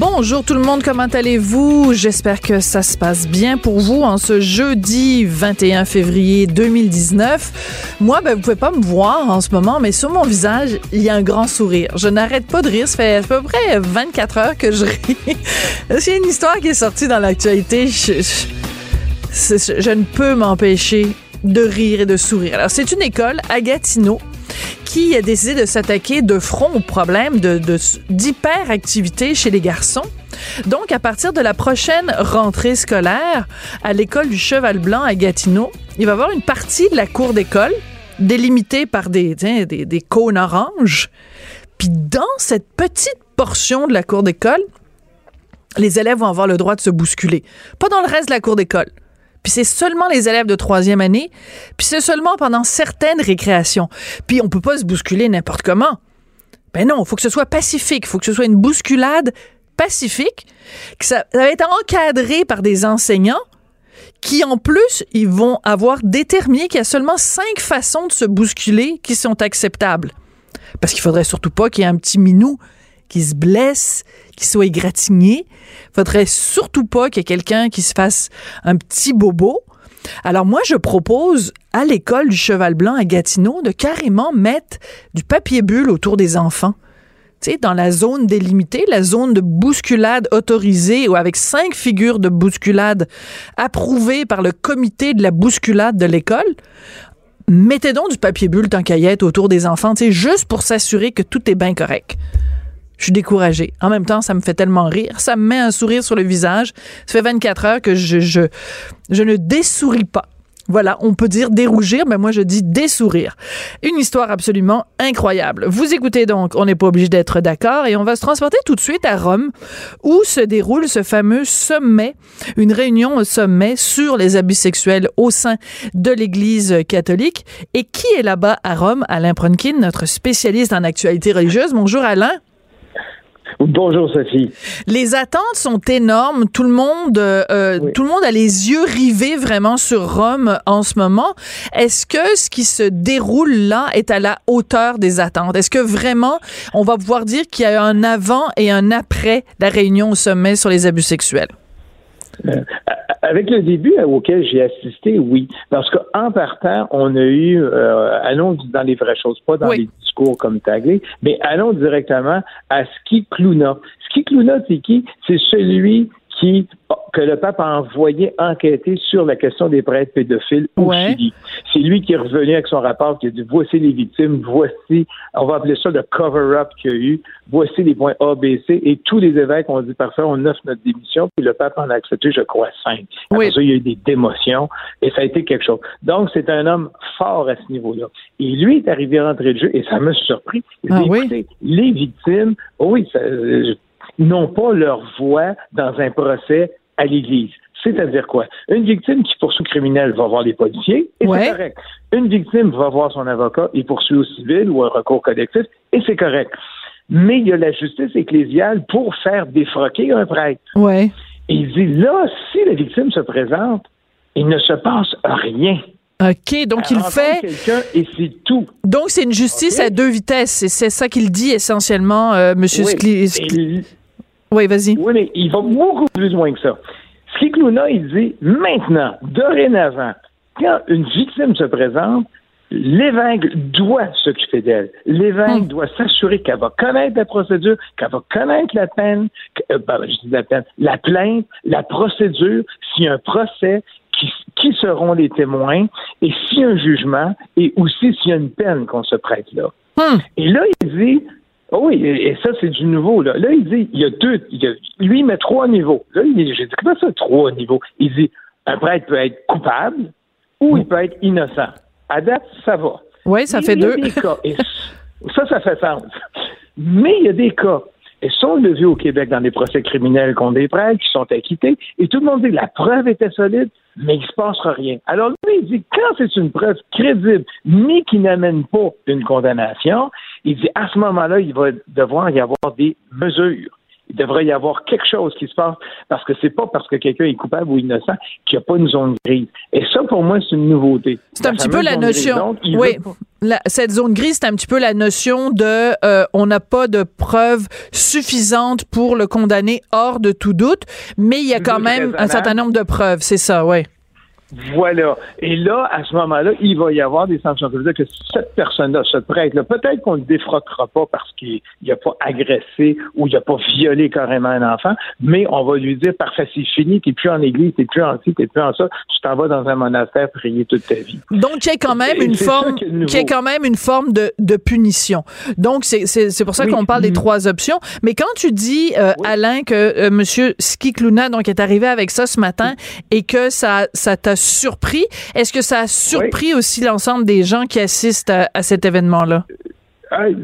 Bonjour tout le monde, comment allez-vous? J'espère que ça se passe bien pour vous en ce jeudi 21 février 2019. Moi, ben, vous pouvez pas me voir en ce moment, mais sur mon visage, il y a un grand sourire. Je n'arrête pas de rire. Ça fait à peu près 24 heures que je ris. C'est une histoire qui est sortie dans l'actualité. Je, je, je ne peux m'empêcher de rire et de sourire. Alors, c'est une école à Gatineau qui a décidé de s'attaquer de front au problème d'hyperactivité chez les garçons. Donc, à partir de la prochaine rentrée scolaire, à l'école du Cheval Blanc à Gatineau, il va y avoir une partie de la cour d'école délimitée par des, des cônes oranges. Puis dans cette petite portion de la cour d'école, les élèves vont avoir le droit de se bousculer. Pas dans le reste de la cour d'école. Puis c'est seulement les élèves de troisième année. Puis c'est seulement pendant certaines récréations. Puis on peut pas se bousculer n'importe comment. Ben non, il faut que ce soit pacifique. Il faut que ce soit une bousculade pacifique. Que ça, va être encadré par des enseignants qui, en plus, ils vont avoir déterminé qu'il y a seulement cinq façons de se bousculer qui sont acceptables. Parce qu'il faudrait surtout pas qu'il y ait un petit minou qui se blesse, qui soit égratigné. Faudrait surtout pas qu'il y ait quelqu'un qui se fasse un petit bobo. Alors moi, je propose à l'école du Cheval Blanc à Gatineau de carrément mettre du papier bulle autour des enfants. Tu sais, dans la zone délimitée, la zone de bousculade autorisée ou avec cinq figures de bousculade approuvées par le comité de la bousculade de l'école, mettez donc du papier bulle tant caillette autour des enfants, tu sais, juste pour s'assurer que tout est bien correct je suis découragée. En même temps, ça me fait tellement rire. Ça me met un sourire sur le visage. Ça fait 24 heures que je, je, je ne dessouris pas. Voilà, on peut dire dérougir, mais moi je dis dessourire. Une histoire absolument incroyable. Vous écoutez donc, on n'est pas obligé d'être d'accord et on va se transporter tout de suite à Rome où se déroule ce fameux sommet, une réunion au sommet sur les abus sexuels au sein de l'Église catholique. Et qui est là-bas à Rome? Alain Pronkin, notre spécialiste en actualité religieuse. Bonjour Alain. Bonjour Sophie. Les attentes sont énormes. Tout le monde, euh, euh, tout le monde a les yeux rivés vraiment sur Rome en ce moment. Est-ce que ce qui se déroule là est à la hauteur des attentes? Est-ce que vraiment on va pouvoir dire qu'il y a un avant et un après la réunion au sommet sur les abus sexuels? Euh, avec le début auquel j'ai assisté, oui. Parce qu'en partant, on a eu, allons dans les vraies choses, pas dans les discours comme tagué, mais allons directement à Ski Clouna. Ski Clouna, c'est qui? C'est celui qui que le pape a envoyé enquêter sur la question des prêtres pédophiles au Chili. C'est lui qui est revenu avec son rapport qui a dit voici les victimes, voici, on va appeler ça le cover-up qu'il y a eu, voici les points A, B, C, et tous les évêques ont dit parfait, on offre notre démission, puis le pape en a accepté, je crois, cinq. Après ça, il y a eu des démotions, et ça a été quelque chose. Donc, c'est un homme fort à ce niveau-là. Et lui est arrivé à rentrer de jeu, et ça m'a surpris. Il ah, oui? les victimes, oh oui, ça, euh, n'ont pas leur voix dans un procès à l'Église. C'est-à-dire quoi? Une victime qui poursuit criminel va voir les policiers, et c'est correct. Une victime va voir son avocat, il poursuit au civil ou un recours collectif, et c'est correct. Mais il y a la justice ecclésiale pour faire défroquer un prêtre. Ouais. Et il dit, là, si la victime se présente, il ne se passe rien. OK, donc il fait. quelqu'un et c'est tout. Donc c'est une justice à deux vitesses. C'est ça qu'il dit essentiellement, euh, Monsieur oui. Oui, vas-y. Oui, mais il va beaucoup plus loin que ça. Cicluna, il dit maintenant, dorénavant, quand une victime se présente, l'évêque doit s'occuper d'elle. L'évêque hmm. doit s'assurer qu'elle va connaître la procédure, qu'elle va connaître la peine, euh, ben, je dis la peine, la plainte, la procédure, s'il y a un procès, qui, qui seront les témoins, et s'il y a un jugement, et aussi s'il y a une peine qu'on se prête là. Hmm. Et là, il dit, Oh oui, et, ça, c'est du nouveau. Là. là, il dit, il y a deux, lui, il met trois niveaux. Là, j'ai dit, comment ça, trois niveaux? Il dit, un prêtre peut être coupable ou il peut être innocent. À date, ça va. Oui, ça fait deux. ça, ça fait sens. Mais il y a des cas, et sont levés au Québec dans des procès criminels contre des prêtres qui sont acquittés, et tout le monde dit que la preuve était solide, mais il ne se passera rien. Alors lui, il dit, quand c'est une preuve crédible, mais qui n'amène pas une condamnation, Il dit, à ce moment-là, il va devoir y avoir des mesures. Il devrait y avoir quelque chose qui se passe parce que c'est pas parce que quelqu'un est coupable ou innocent qu'il n'y a pas une zone grise. Et ça, pour moi, c'est une nouveauté. C'est un petit peu la notion. oui. cette zone grise, c'est un petit peu la notion de euh, on n'a pas de preuves suffisantes pour le condamner hors de tout doute, mais il y a quand même un certain nombre de preuves. C'est ça, oui. Voilà. Et là, à ce moment-là, il va y avoir des sanctions. Ça veut dire que cette personne-là, ce prêtre-là, peut-être qu'on ne le défroquera pas parce qu'il n'a pas agressé ou il n'a pas violé carrément un enfant, mais on va lui dire, parfait, c'est fini, t'es plus en église, t'es plus en ci, t'es plus en ça, tu t'en vas dans un monastère prier toute ta vie. Donc, il y a quand même une forme, qui est quand même une forme de, de punition. Donc, c'est pour ça qu'on parle des trois options. Mais quand tu dis, euh, Alain, que euh, Monsieur Skikluna, donc, est arrivé avec ça ce matin et que ça, ça t'a surpris. Est-ce que ça a surpris aussi l'ensemble des gens qui assistent à, cet événement-là? Euh,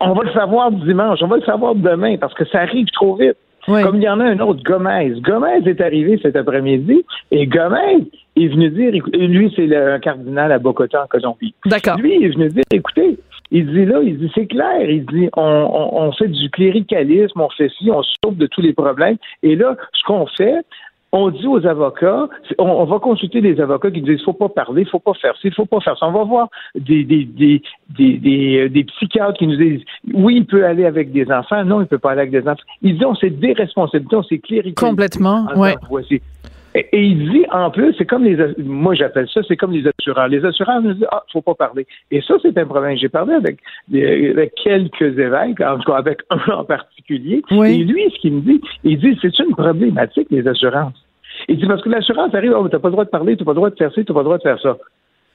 on va le savoir dimanche, on va le savoir demain parce que ça arrive trop vite. Comme il y en a un autre, Gomez. Gomez est arrivé cet après-midi et Gomez est venu dire, lui c'est le cardinal à Bogota en Colombie. D'accord. Lui est venu dire, écoutez, il dit là, il dit c'est clair, il dit on, on, fait du cléricalisme, on fait ci, on sauve de tous les problèmes. Et là, ce qu'on fait, on dit aux avocats, on, va consulter des avocats qui disent faut pas parler, faut pas faire ci, faut pas faire ça. On va voir des, des, des, des, des, psychiatres qui nous disent oui, il peut aller avec des enfants, non, il peut pas aller avec des enfants. Ils disent des responsabilités, c'est clérical. Complètement, ouais. Voici. Et, il dit en plus, c'est comme les, moi j'appelle ça, c'est comme les assureurs. Les assureurs nous disent ah, faut pas parler. Et ça c'est un problème. J'ai parlé avec, avec quelques évêques, en tout cas avec un en particulier. Et lui, ce qu'il me dit, il dit c'est une problématique les assurances. Il dit parce que l'assurance arrive, oh, t'as pas le droit de parler, t'as pas le droit de faire ci, t'as pas le droit de faire ça.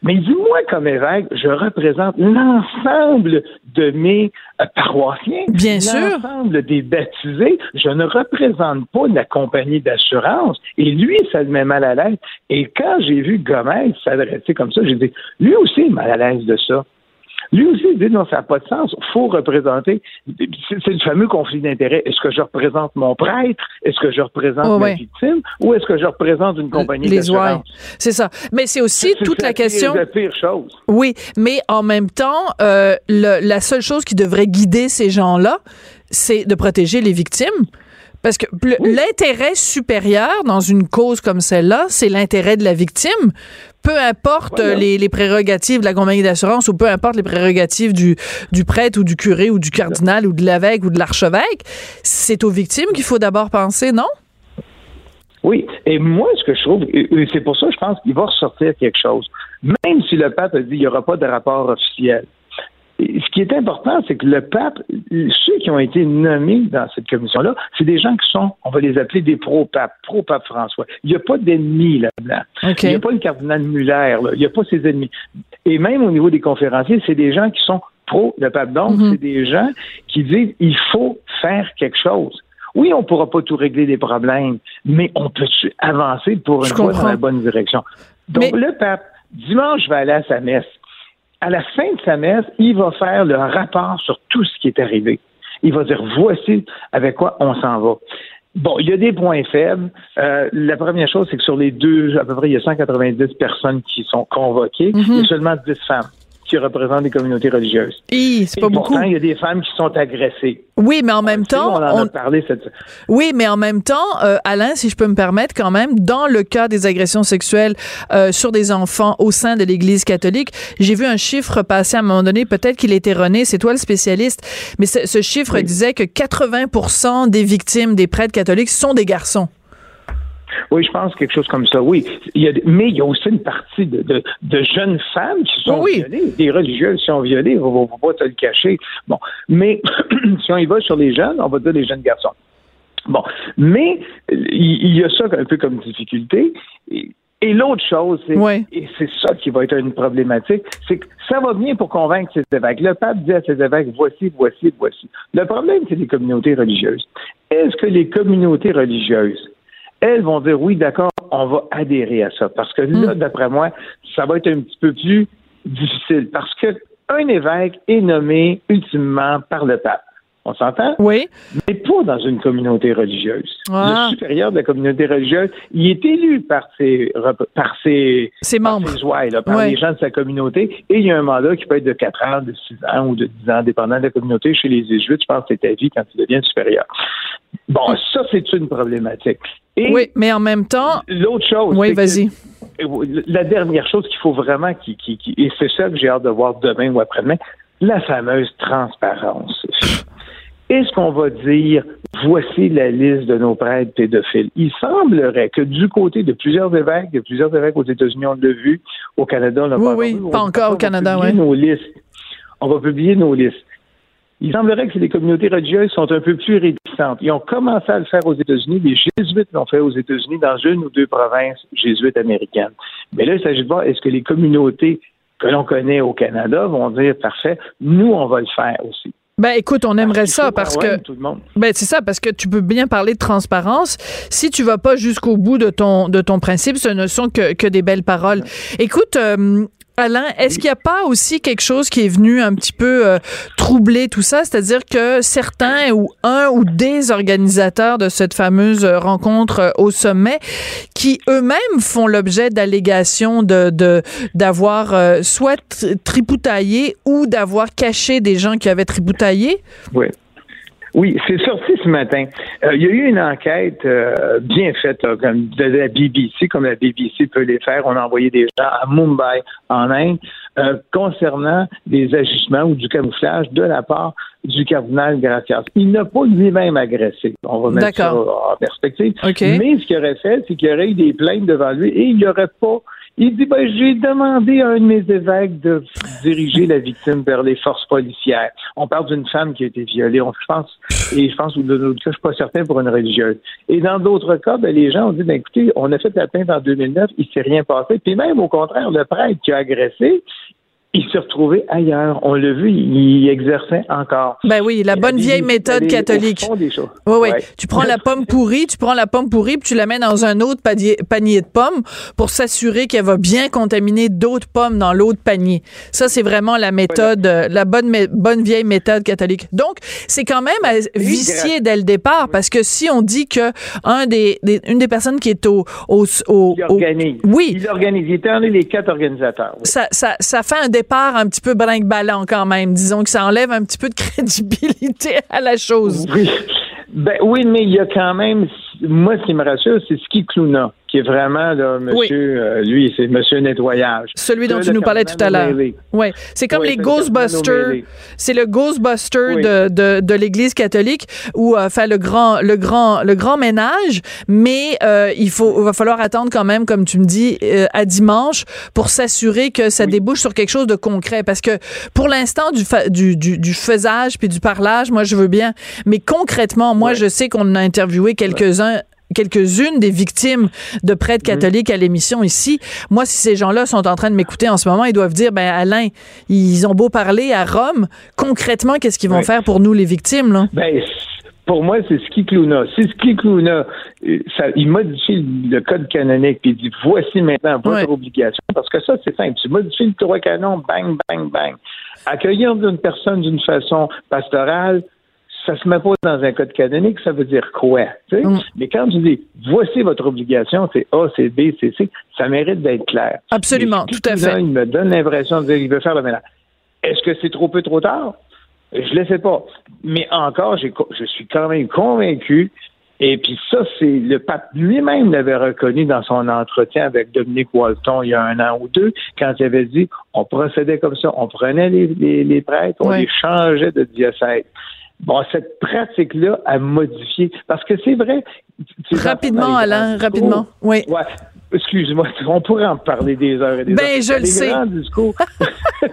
Mais il dit, moi, comme évêque, je représente l'ensemble de mes euh, paroissiens. Bien. L'ensemble des baptisés. Je ne représente pas la compagnie d'assurance. Et lui, ça le met mal à l'aise. Et quand j'ai vu Gomez s'adresser comme ça, j'ai dit, lui aussi est mal à l'aise de ça. Lui aussi, il dit non, ça n'a pas de sens. Il faut représenter. C'est le fameux conflit d'intérêts. Est-ce que je représente mon prêtre? Est-ce que je représente oh, ma victime? Ou est-ce que je représente une compagnie d'assurance? C'est ça. Mais c'est aussi toute la question. C'est la pire chose. Oui, mais en même temps, euh, la seule chose qui devrait guider ces gens-là, c'est de protéger les victimes. Parce que l'intérêt supérieur dans une cause comme celle-là, c'est l'intérêt de la victime. Peu importe les, prérogatives de la compagnie d'assurance ou peu importe les prérogatives du, du prêtre ou du curé ou du cardinal ou de l'évêque ou de l'archevêque, c'est aux victimes qu'il faut d'abord penser, non? Oui, et moi, ce que je trouve, et c'est pour ça que je pense qu'il va ressortir quelque chose. Même si le pape a dit qu'il n'y aura pas de rapport officiel, ce qui est important, c'est que le pape, ceux qui ont été nommés dans cette commission-là, c'est des gens qui sont, on va les appeler des pro-papes, pro-pape François. Il n'y a pas d'ennemis là-dedans. Il n'y a pas le cardinal Muller, il n'y a pas ses ennemis. Et même au niveau des conférenciers, c'est des gens qui sont pro le pape. Donc, mhm. c'est des gens qui disent il faut faire quelque chose. Oui, on ne pourra pas tout régler les problèmes, mais on peut avancer pour une fois dans la bonne direction? Donc, le pape, dimanche, va aller à sa messe à la fin de sa messe, il va faire le rapport sur tout ce qui est arrivé. Il va dire voici avec quoi on s'en va. Bon, il y a des points faibles. Euh, la première chose, c'est que sur les deux, à peu près, il y a 190 personnes qui sont convoquées. Il y a seulement 10 femmes qui représentent des communautés religieuses. c'est pas beaucoup. il y a des femmes qui sont agressées. Oui, mais en même temps, on en a parlé cette... Oui, mais en même temps, euh, Alain, si je peux me permettre, quand même, dans le cas des agressions sexuelles euh, sur des enfants au sein de l'Église catholique, j'ai vu un chiffre passer à un moment donné. Peut-être qu'il était erroné. C'est toi le spécialiste, mais ce, chiffre disait que 80% des victimes des prêtres catholiques sont des garçons. Oui, je pense quelque chose comme ça, oui. Il y a, mais il y a aussi une partie de, de, jeunes femmes qui sont violées, des religieuses qui sont violées, on ne va pas te le cacher. Bon, mais si on y va sur les jeunes, on va dire les jeunes garçons. Bon, mais il y, a ça un peu comme difficulté. Et, l'autre chose, c'est, et c'est ça qui va être une problématique, c'est que ça va bien pour convaincre ces évêques. Le pape dit à ces évêques, voici, voici, voici. Le problème, c'est les communautés religieuses. Est-ce que les communautés religieuses elles vont dire oui, d'accord, on va adhérer à ça. Parce que là, hmm. d'après moi, ça va être un petit peu plus difficile. Parce que un évêque est nommé ultimement par le pape. On s'entend? Oui. Mais pas dans une communauté religieuse. Ah. Le supérieur de la communauté religieuse, il est élu par ses, par ses, Ses par membres. ses là, par les gens de sa communauté. Et il y a un mandat qui peut être de 4 ans, de 6 ans ou de 10 ans, dépendant de la communauté. Chez les Jésuites, je pense que c'est ta vie quand tu deviens supérieur. Bon, ça, c'est une problématique. Et Oui, mais en même temps, l'autre chose. oui, vas-y. la dernière chose qu'il faut vraiment, qui, qui, qui- et c'est ça que j'ai hâte de voir demain ou après-demain, la fameuse transparence. Est-ce qu'on va dire, voici la liste de nos prêtres pédophiles? Il semblerait que du côté de plusieurs évêques, de plusieurs évêques aux États-unis, on l'a vu, au Canada, on l'a Oui, pas oui, vu. pas On- encore au on Canada, publier ouais. nos listes. On va publier nos listes. Il semblerait que les communautés religieuses sont un peu plus réticentes. Ils ont commencé à le faire aux États-Unis. Les jésuites l'ont fait aux États-Unis dans une ou deux provinces jésuites américaines. Mais là, il s'agit de voir est-ce que les communautés que l'on connaît au Canada vont dire parfait, nous, on va le faire aussi. Ben écoute, on aimerait ça parce que convaincre tout le monde. Ben c'est ça parce que tu peux bien parler de transparence si tu vas pas jusqu'au bout de ton de ton principe, ce ne sont que que des belles paroles. Écoute euh, Alain, est-ce qu'il n'y a pas aussi quelque chose qui est venu un petit peu euh, troubler tout ça, c'est-à-dire que certains ou un ou des organisateurs de cette fameuse euh, rencontre euh, au sommet, qui eux-mêmes font l'objet d'allégations de de d'avoir euh, soit tri- tripoutaillé ou d'avoir caché des gens qui avaient tripoutaillé. Oui. Oui, c'est sorti ce matin. Euh, il y a eu une enquête euh, bien faite là, comme de la BBC, comme la BBC peut les faire. On a envoyé des gens à Mumbai, en Inde, euh, concernant des agissements ou du camouflage de la part du cardinal Gracias. Il n'a pas lui-même agressé. On va mettre ça en perspective. OK. Mais ce qu'il aurait fait, c'est qu'il aurait eu des plaintes devant lui et il n'y aurait pas. Il dit ben, j'ai demandé à un de mes évêques de diriger la victime vers les forces policières. On parle d'une femme qui a été violée. On, je pense, et je pense, ou dans d'autres cas, je suis pas certain pour une religieuse. Et dans d'autres cas, ben, les gens ont dit, ben, écoutez, on a fait la plainte en 2009, il s'est rien passé. Puis même, au contraire, le prêtre qui a agressé, il s'est retrouvé ailleurs. On l'a vu, il, exerçait encore. Ben oui, la bonne Il- vieille il méthode catholique. des. Oui, oui. Ouais. Tu prends la pomme pourrie, tu prends la pomme pourrie, puis tu la mets dans un autre panier, panier de pommes pour s'assurer qu'elle va bien contaminer d'autres pommes dans l'autre panier. Ça, c'est vraiment la méthode, euh, la bonne, bonne vieille méthode catholique. Donc, c'est quand même à vicier dès le départ, parce que si on dit que un des, des- une des personnes qui est au, au, au- Il au- organise. oui, Il organise. Il était un des quatre organisateurs. oui. ça, ça, ça fait un départ un petit peu brinque-ballant quand même. Disons que ça enlève un petit peu de crédibilité à la chose. Oui. Ben oui, mais il y a quand même, moi, ce qui me rassure, c'est Ski Clouna, qui est vraiment, là, monsieur, euh, lui, c'est monsieur nettoyage. Celui dont tu nous parlais tout à l'heure. Ouais, c'est comme Oui, les Ghostbusters. C'est le Ghostbuster Oui. de, de, de l'Église catholique ou euh, enfin le grand le grand le grand ménage, mais euh, il faut va falloir attendre quand même comme tu me dis euh, à dimanche pour s'assurer que ça débouche sur quelque chose de concret. Parce que pour l'instant du, fa- du du du faisage puis du parlage, moi je veux bien, mais concrètement, moi je sais qu'on a interviewé quelques-uns quelques-unes des victimes de prêtres Mhm. catholiques à l'émission ici. Moi, si ces gens-là sont en train de m'écouter en ce moment, ils doivent dire, ben Alain, ils ont beau parler à Rome, concrètement, qu'est-ce qu'ils vont Oui. faire pour nous, les victimes, là? Ben, pour moi, c'est Ski Clouna. Si Ski Clouna, euh, ça, il modifie le code canonique puis il dit voici maintenant votre Ouais. obligation, parce que ça, c'est simple. Tu modifies le droit canon, bang, bang, bang. Accueillir une personne d'une façon pastorale, ça se met pas dans un code canonique, ça veut dire quoi? Mm. Mais quand tu dis voici votre obligation, c'est A, c'est B, c'est C, ça mérite d'être clair. Absolument, tout à fait. Il me donne l'impression de dire qu'il veut faire le ménage. Est-ce que c'est trop peu, trop tard? Je ne le sais pas. Mais encore, je suis quand même convaincu. Et puis ça, c'est le pape lui-même l'avait reconnu dans son entretien avec Dominique Walton il y a un an ou deux, quand il avait dit on procédait comme ça, on prenait les, les, les prêtres, on les changeait de diocèse. Bon, cette pratique-là a modifié. Parce que c'est vrai. Rapidement, Alain, rapidement. Oui. Ouais. Excuse-moi, on pourrait en parler des heures et des Ben, heures. je le sais. grands discours.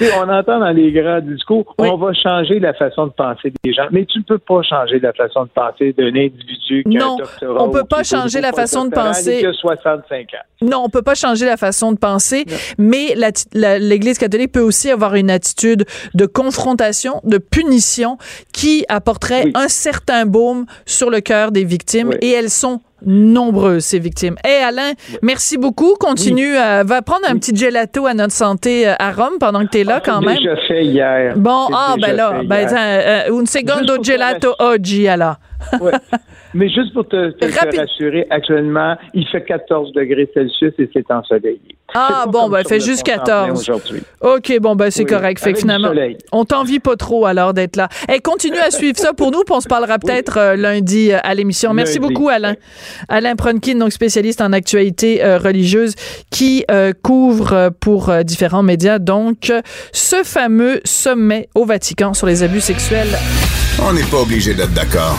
On entend dans les grands discours, Oui. on va changer la façon de penser des gens, mais tu ne peux pas changer la façon de penser d'un individu qui a Non, un doctorat. on peut pas changer la façon de penser. et qui a 65 ans. Non, on peut pas changer la façon de penser, mais l'Église catholique peut aussi avoir une attitude de confrontation, de punition, qui apporterait Oui. un certain baume sur le cœur des victimes, Oui. et elles sont nombreuses, ces victimes. Hé, Alain, merci beaucoup. Continue, à, va prendre un petit gelato à notre santé à Rome pendant que tu es là, quand même. déjà fait hier. Bon, ah, ben là, ben, un, un secondo gelato oggi, alors. Ouais. Mais juste pour te, te, rassurer, actuellement, il fait 14 degrés Celsius et c'est ensoleillé. Ah bon, ben fait juste 14. OK, bon ben c'est correct. Fait finalement, on t'envie pas trop alors d'être là. Et continue à suivre ça pour nous, puis on se parlera peut-être euh, lundi euh, à l'émission. Merci beaucoup Alain. Alain Pronkin, donc spécialiste en actualité euh, religieuse qui couvre pour différents médias donc ce fameux sommet au Vatican sur les abus sexuels. On n'est pas obligé d'être d'accord.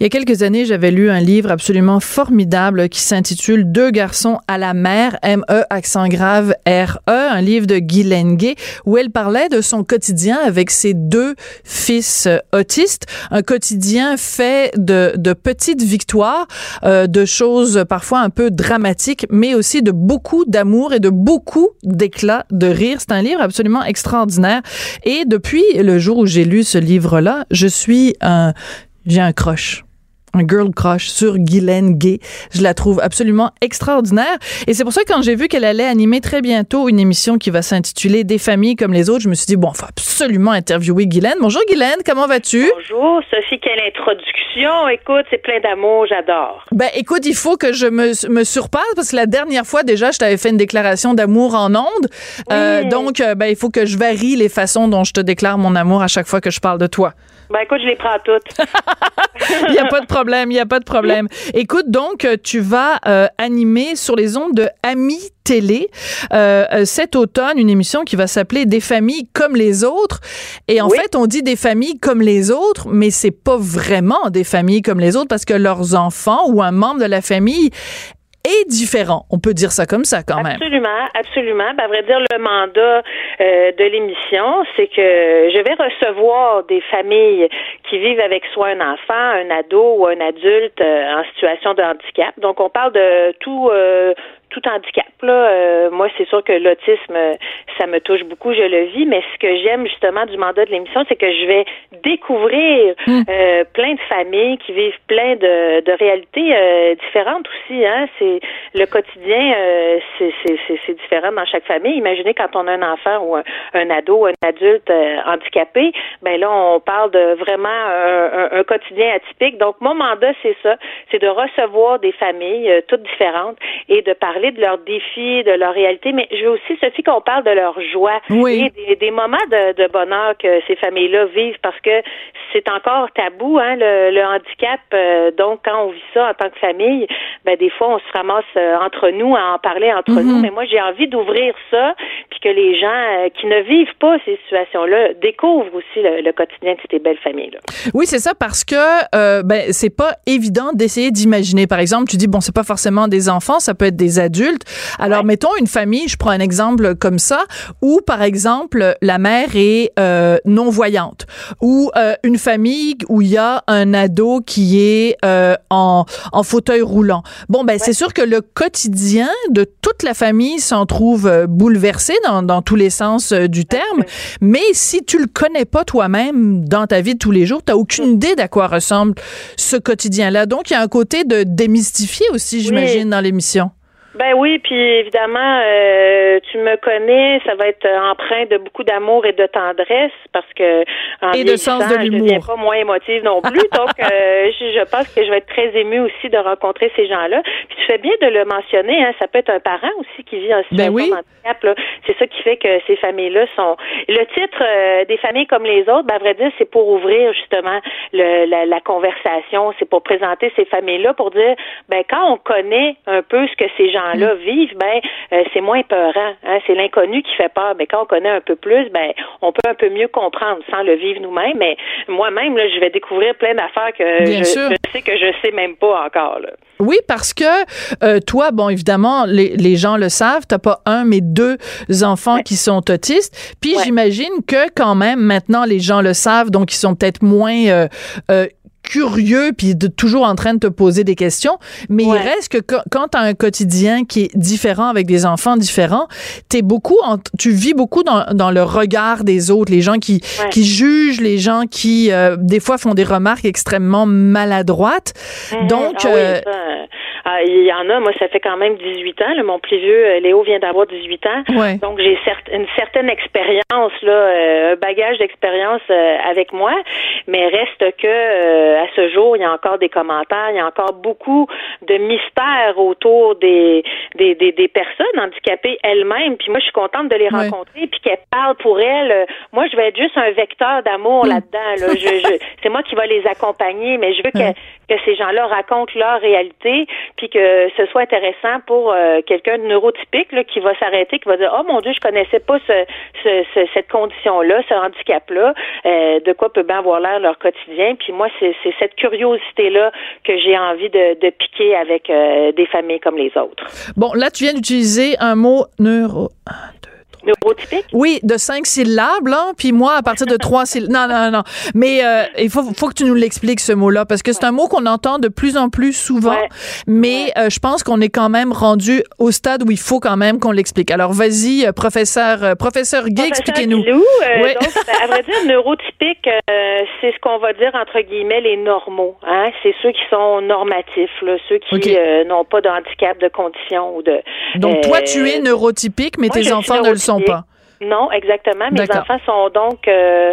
Il y a quelques années, j'avais lu un livre absolument formidable qui s'intitule Deux garçons à la mer, M-E accent grave R-E, un livre de Guylaine Gay, où elle parlait de son quotidien avec ses deux fils autistes, un quotidien fait de, de petites victoires, euh, de choses parfois un peu dramatiques, mais aussi de beaucoup d'amour et de beaucoup d'éclats de rire. C'est un livre absolument extraordinaire. Et depuis le jour où j'ai lu ce livre-là, je suis un j'ai un crush un girl crush sur Guylaine Gay. Je la trouve absolument extraordinaire. Et c'est pour ça que quand j'ai vu qu'elle allait animer très bientôt une émission qui va s'intituler Des familles comme les autres, je me suis dit, bon, il faut absolument interviewer Guylaine. Bonjour Guylaine, comment vas-tu? Bonjour Sophie, quelle introduction. Écoute, c'est plein d'amour, j'adore. Ben écoute, il faut que je me, me surpasse parce que la dernière fois déjà, je t'avais fait une déclaration d'amour en ondes. Euh, donc, euh, ben, il faut que je varie les façons dont je te déclare mon amour à chaque fois que je parle de toi. Ben écoute, je les prends toutes. Il n'y a pas de problème, il n'y a pas de problème. Écoute, donc, tu vas euh, animer sur les ondes de Ami Télé euh, euh, cet automne une émission qui va s'appeler Des familles comme les autres. Et en fait, on dit des familles comme les autres, mais c'est pas vraiment des familles comme les autres parce que leurs enfants ou un membre de la famille est différent. On peut dire ça comme ça quand même. Absolument, absolument. Ben, à vrai dire, le mandat euh, de l'émission, c'est que je vais recevoir des familles qui vivent avec soit un enfant, un ado ou un adulte euh, en situation de handicap. Donc, on parle de tout, euh, tout handicap. Là. Euh, moi, c'est sûr que l'autisme, ça me touche beaucoup, je le vis, mais ce que j'aime justement du mandat de l'émission, c'est que je vais découvrir hmm. euh, plein de familles qui vivent plein de, de réalités euh, différentes aussi. Hein. C'est le quotidien, c'est différent dans chaque famille. Imaginez quand on a un enfant ou un, ado, un adulte handicapé, ben là, on parle de vraiment un, un quotidien atypique. Donc, mon mandat, c'est ça, c'est de recevoir des familles toutes différentes et de parler de leurs défis, de leur réalité, mais je veux aussi, Sophie, qu'on parle de leur joie et des, moments de, bonheur que ces familles-là vivent parce que c'est encore tabou, hein, le, handicap. Euh, donc, quand on vit ça en tant que famille, ben des fois, on se ramasse euh, entre nous à en parler entre mm-hmm. nous. Mais moi, j'ai envie d'ouvrir ça, puis que les gens euh, qui ne vivent pas ces situations-là découvrent aussi le, quotidien de ces belles familles-là. Oui, c'est ça, parce que ben c'est pas évident d'essayer d'imaginer. Par exemple, tu dis bon, c'est pas forcément des enfants, ça peut être des adultes alors, mettons une famille, je prends un exemple comme ça, où, par exemple, la mère est euh, non-voyante, ou euh, une famille où il y a un ado qui est euh, en, en, fauteuil roulant. Bon, ben, c'est sûr que le quotidien de toute la famille s'en trouve bouleversé dans, dans tous les sens du terme, mais si tu le connais pas toi-même dans ta vie de tous les jours, tu n'as aucune idée d'à quoi ressemble ce quotidien-là. Donc, il y a un côté de démystifier aussi, j'imagine, dans l'émission. Ben oui, puis évidemment, euh, tu me connais, ça va être empreint de beaucoup d'amour et de tendresse parce que en et de sens de l'humour. Je pas moins émotive non plus, donc euh, je, pense que je vais être très émue aussi de rencontrer ces gens-là. Puis tu fais bien de le mentionner, hein, ça peut être un parent aussi qui vit en ben situation de handicap. C'est ça qui fait que ces familles-là sont. Le titre euh, des familles comme les autres, ben à vrai dire, c'est pour ouvrir justement le, la, la conversation, c'est pour présenter ces familles-là, pour dire, ben quand on connaît un peu ce que ces gens là vivent, ben euh, c'est moins peurant. Hein? C'est l'inconnu qui fait peur. Mais quand on connaît un peu plus, ben on peut un peu mieux comprendre sans le vivre nous-mêmes. Mais moi-même, là, je vais découvrir plein d'affaires que je, sais que je sais même pas encore. Là. Oui, parce que euh, toi, bon, évidemment, les, les gens le savent, t'as pas un, mais deux enfants qui sont autistes. Puis j'imagine que quand même, maintenant, les gens le savent, donc ils sont peut-être moins euh, curieux puis de toujours en train de te poser des questions, mais il reste que quand, quand tu as un quotidien qui est différent avec des enfants différents, es beaucoup tu vis beaucoup dans, dans, le regard des autres, les gens qui qui jugent, les gens qui euh, des fois font des remarques extrêmement maladroites. Mhm. Donc ah euh, ah, il y en a, moi, ça fait quand même 18 ans. mon plus vieux, euh, Léo, vient d'avoir 18 ans. Donc, j'ai une certaine expérience, là, euh, un bagage d'expérience euh, avec moi. Mais reste que, à ce jour, il y a encore des commentaires, il y a encore beaucoup de mystères autour des, des, des, personnes handicapées elles-mêmes. Puis moi, je suis contente de les rencontrer, puis qu'elles parlent pour elles. Moi, je vais être juste un vecteur d'amour hmm. là-dedans. Là. Je, c'est moi qui vais les accompagner, mais je veux que, que ces gens-là racontent leur réalité puis que ce soit intéressant pour euh, quelqu'un de neurotypique là, qui va s'arrêter, qui va dire oh mon Dieu, je connaissais pas ce, ce, cette condition-là, ce handicap-là, euh, de quoi peut bien avoir l'air leur quotidien. Puis moi, c'est cette curiosité-là que j'ai envie de, piquer avec euh, des familles comme les autres. Bon, là, tu viens d'utiliser un mot neuro. Neurotypique? Oui, de cinq syllabes, là. Puis moi, à partir de trois syllabes. Non, non, non. Mais euh, il faut, faut que tu nous l'expliques, ce mot-là, parce que c'est un mot qu'on entend de plus en plus souvent. Mais euh, je pense qu'on est quand même rendu au stade où il faut quand même qu'on l'explique. Alors, vas-y, euh, professeur, professeur Gay, expliquez-nous. donc, à vrai dire, neurotypique, c'est ce qu'on va dire, entre guillemets, les normaux. Hein? C'est ceux qui sont normatifs, là, ceux qui n'ont pas de handicap, de condition ou de... Donc, toi, tu es neurotypique, mais tes enfants ne le sont pas. Non, exactement. Mes enfants sont donc euh,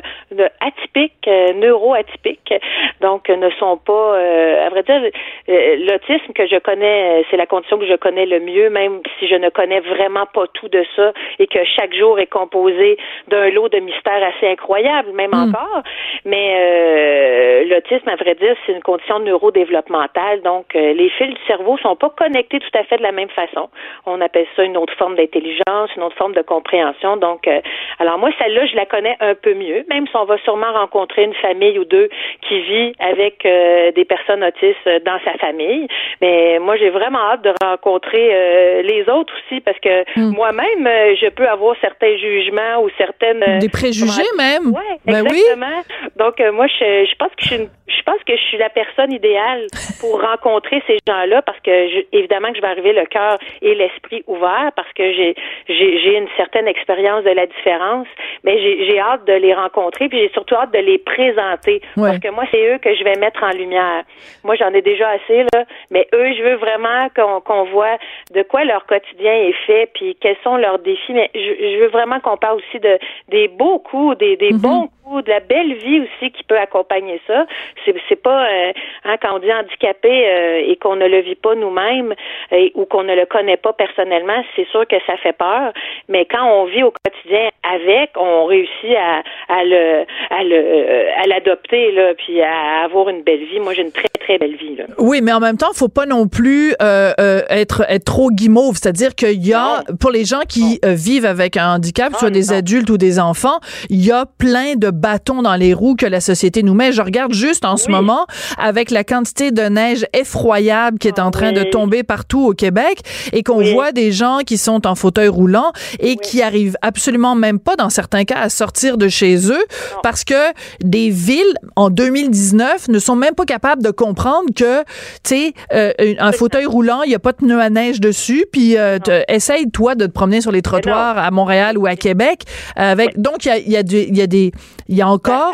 atypiques, euh, neuroatypiques, donc ne sont pas, euh, à vrai dire, euh, l'autisme que je connais, c'est la condition que je connais le mieux, même si je ne connais vraiment pas tout de ça et que chaque jour est composé d'un lot de mystères assez incroyables, même hmm. encore. Mais l'autisme, à vrai dire, c'est une condition neurodéveloppementale, donc les fils du cerveau sont pas connectés tout à fait de la même façon. On appelle ça une autre forme d'intelligence, une autre forme de compréhension. Donc donc, euh, alors moi, celle-là, je la connais un peu mieux, même si on va sûrement rencontrer une famille ou deux qui vit avec euh, des personnes autistes dans sa famille. Mais moi, j'ai vraiment hâte de rencontrer euh, les autres aussi parce que hmm. moi-même, je peux avoir certains jugements ou certaines... Des préjugés même. Oui, exactement. Donc, moi, je, je pense que je suis une je pense que je suis la personne idéale pour rencontrer ces gens-là parce que évidemment que je vais arriver le cœur et l'esprit ouvert parce que j'ai j'ai une certaine expérience de la différence, mais j'ai hâte de les rencontrer puis j'ai surtout hâte de les présenter parce que moi c'est eux que je vais mettre en lumière. Moi j'en ai déjà assez là, mais eux je veux vraiment qu'on voit de quoi leur quotidien est fait puis quels sont leurs défis. Mais je, veux vraiment qu'on parle aussi de des beaux coups, des, des mm-hmm. bons coups, de la belle vie aussi qui peut accompagner ça c'est pas euh, hein, quand on dit handicapé euh, et qu'on ne le vit pas nous-mêmes ou qu'on ne le connaît pas personnellement, c'est sûr que ça fait peur. Mais quand on vit au quotidien avec, on réussit à, à le à le à l'adopter là, puis à avoir une belle vie. Moi, j'ai une très très belle vie. Là. Oui, mais en même temps, faut pas non plus euh, être être trop guimauve. C'est-à-dire qu'il y a pour les gens qui vivent avec un handicap, soit des adultes ou des enfants, il y a plein de bâtons dans les roues que la société nous met. Je regarde juste en ce moment avec la quantité de neige effroyable qui est en train de tomber partout au Québec et qu'on voit des gens qui sont en fauteuil roulant et qui arrivent absolument même pas dans certains cas à sortir de chez eux parce que des villes en 2019 ne sont même pas capables de comprendre que tu sais euh, un fauteuil roulant, il y a pas de pneu à neige dessus puis euh, essaye toi de te promener sur les trottoirs à Montréal ou à Québec avec donc il y a, y, a y a des il y a encore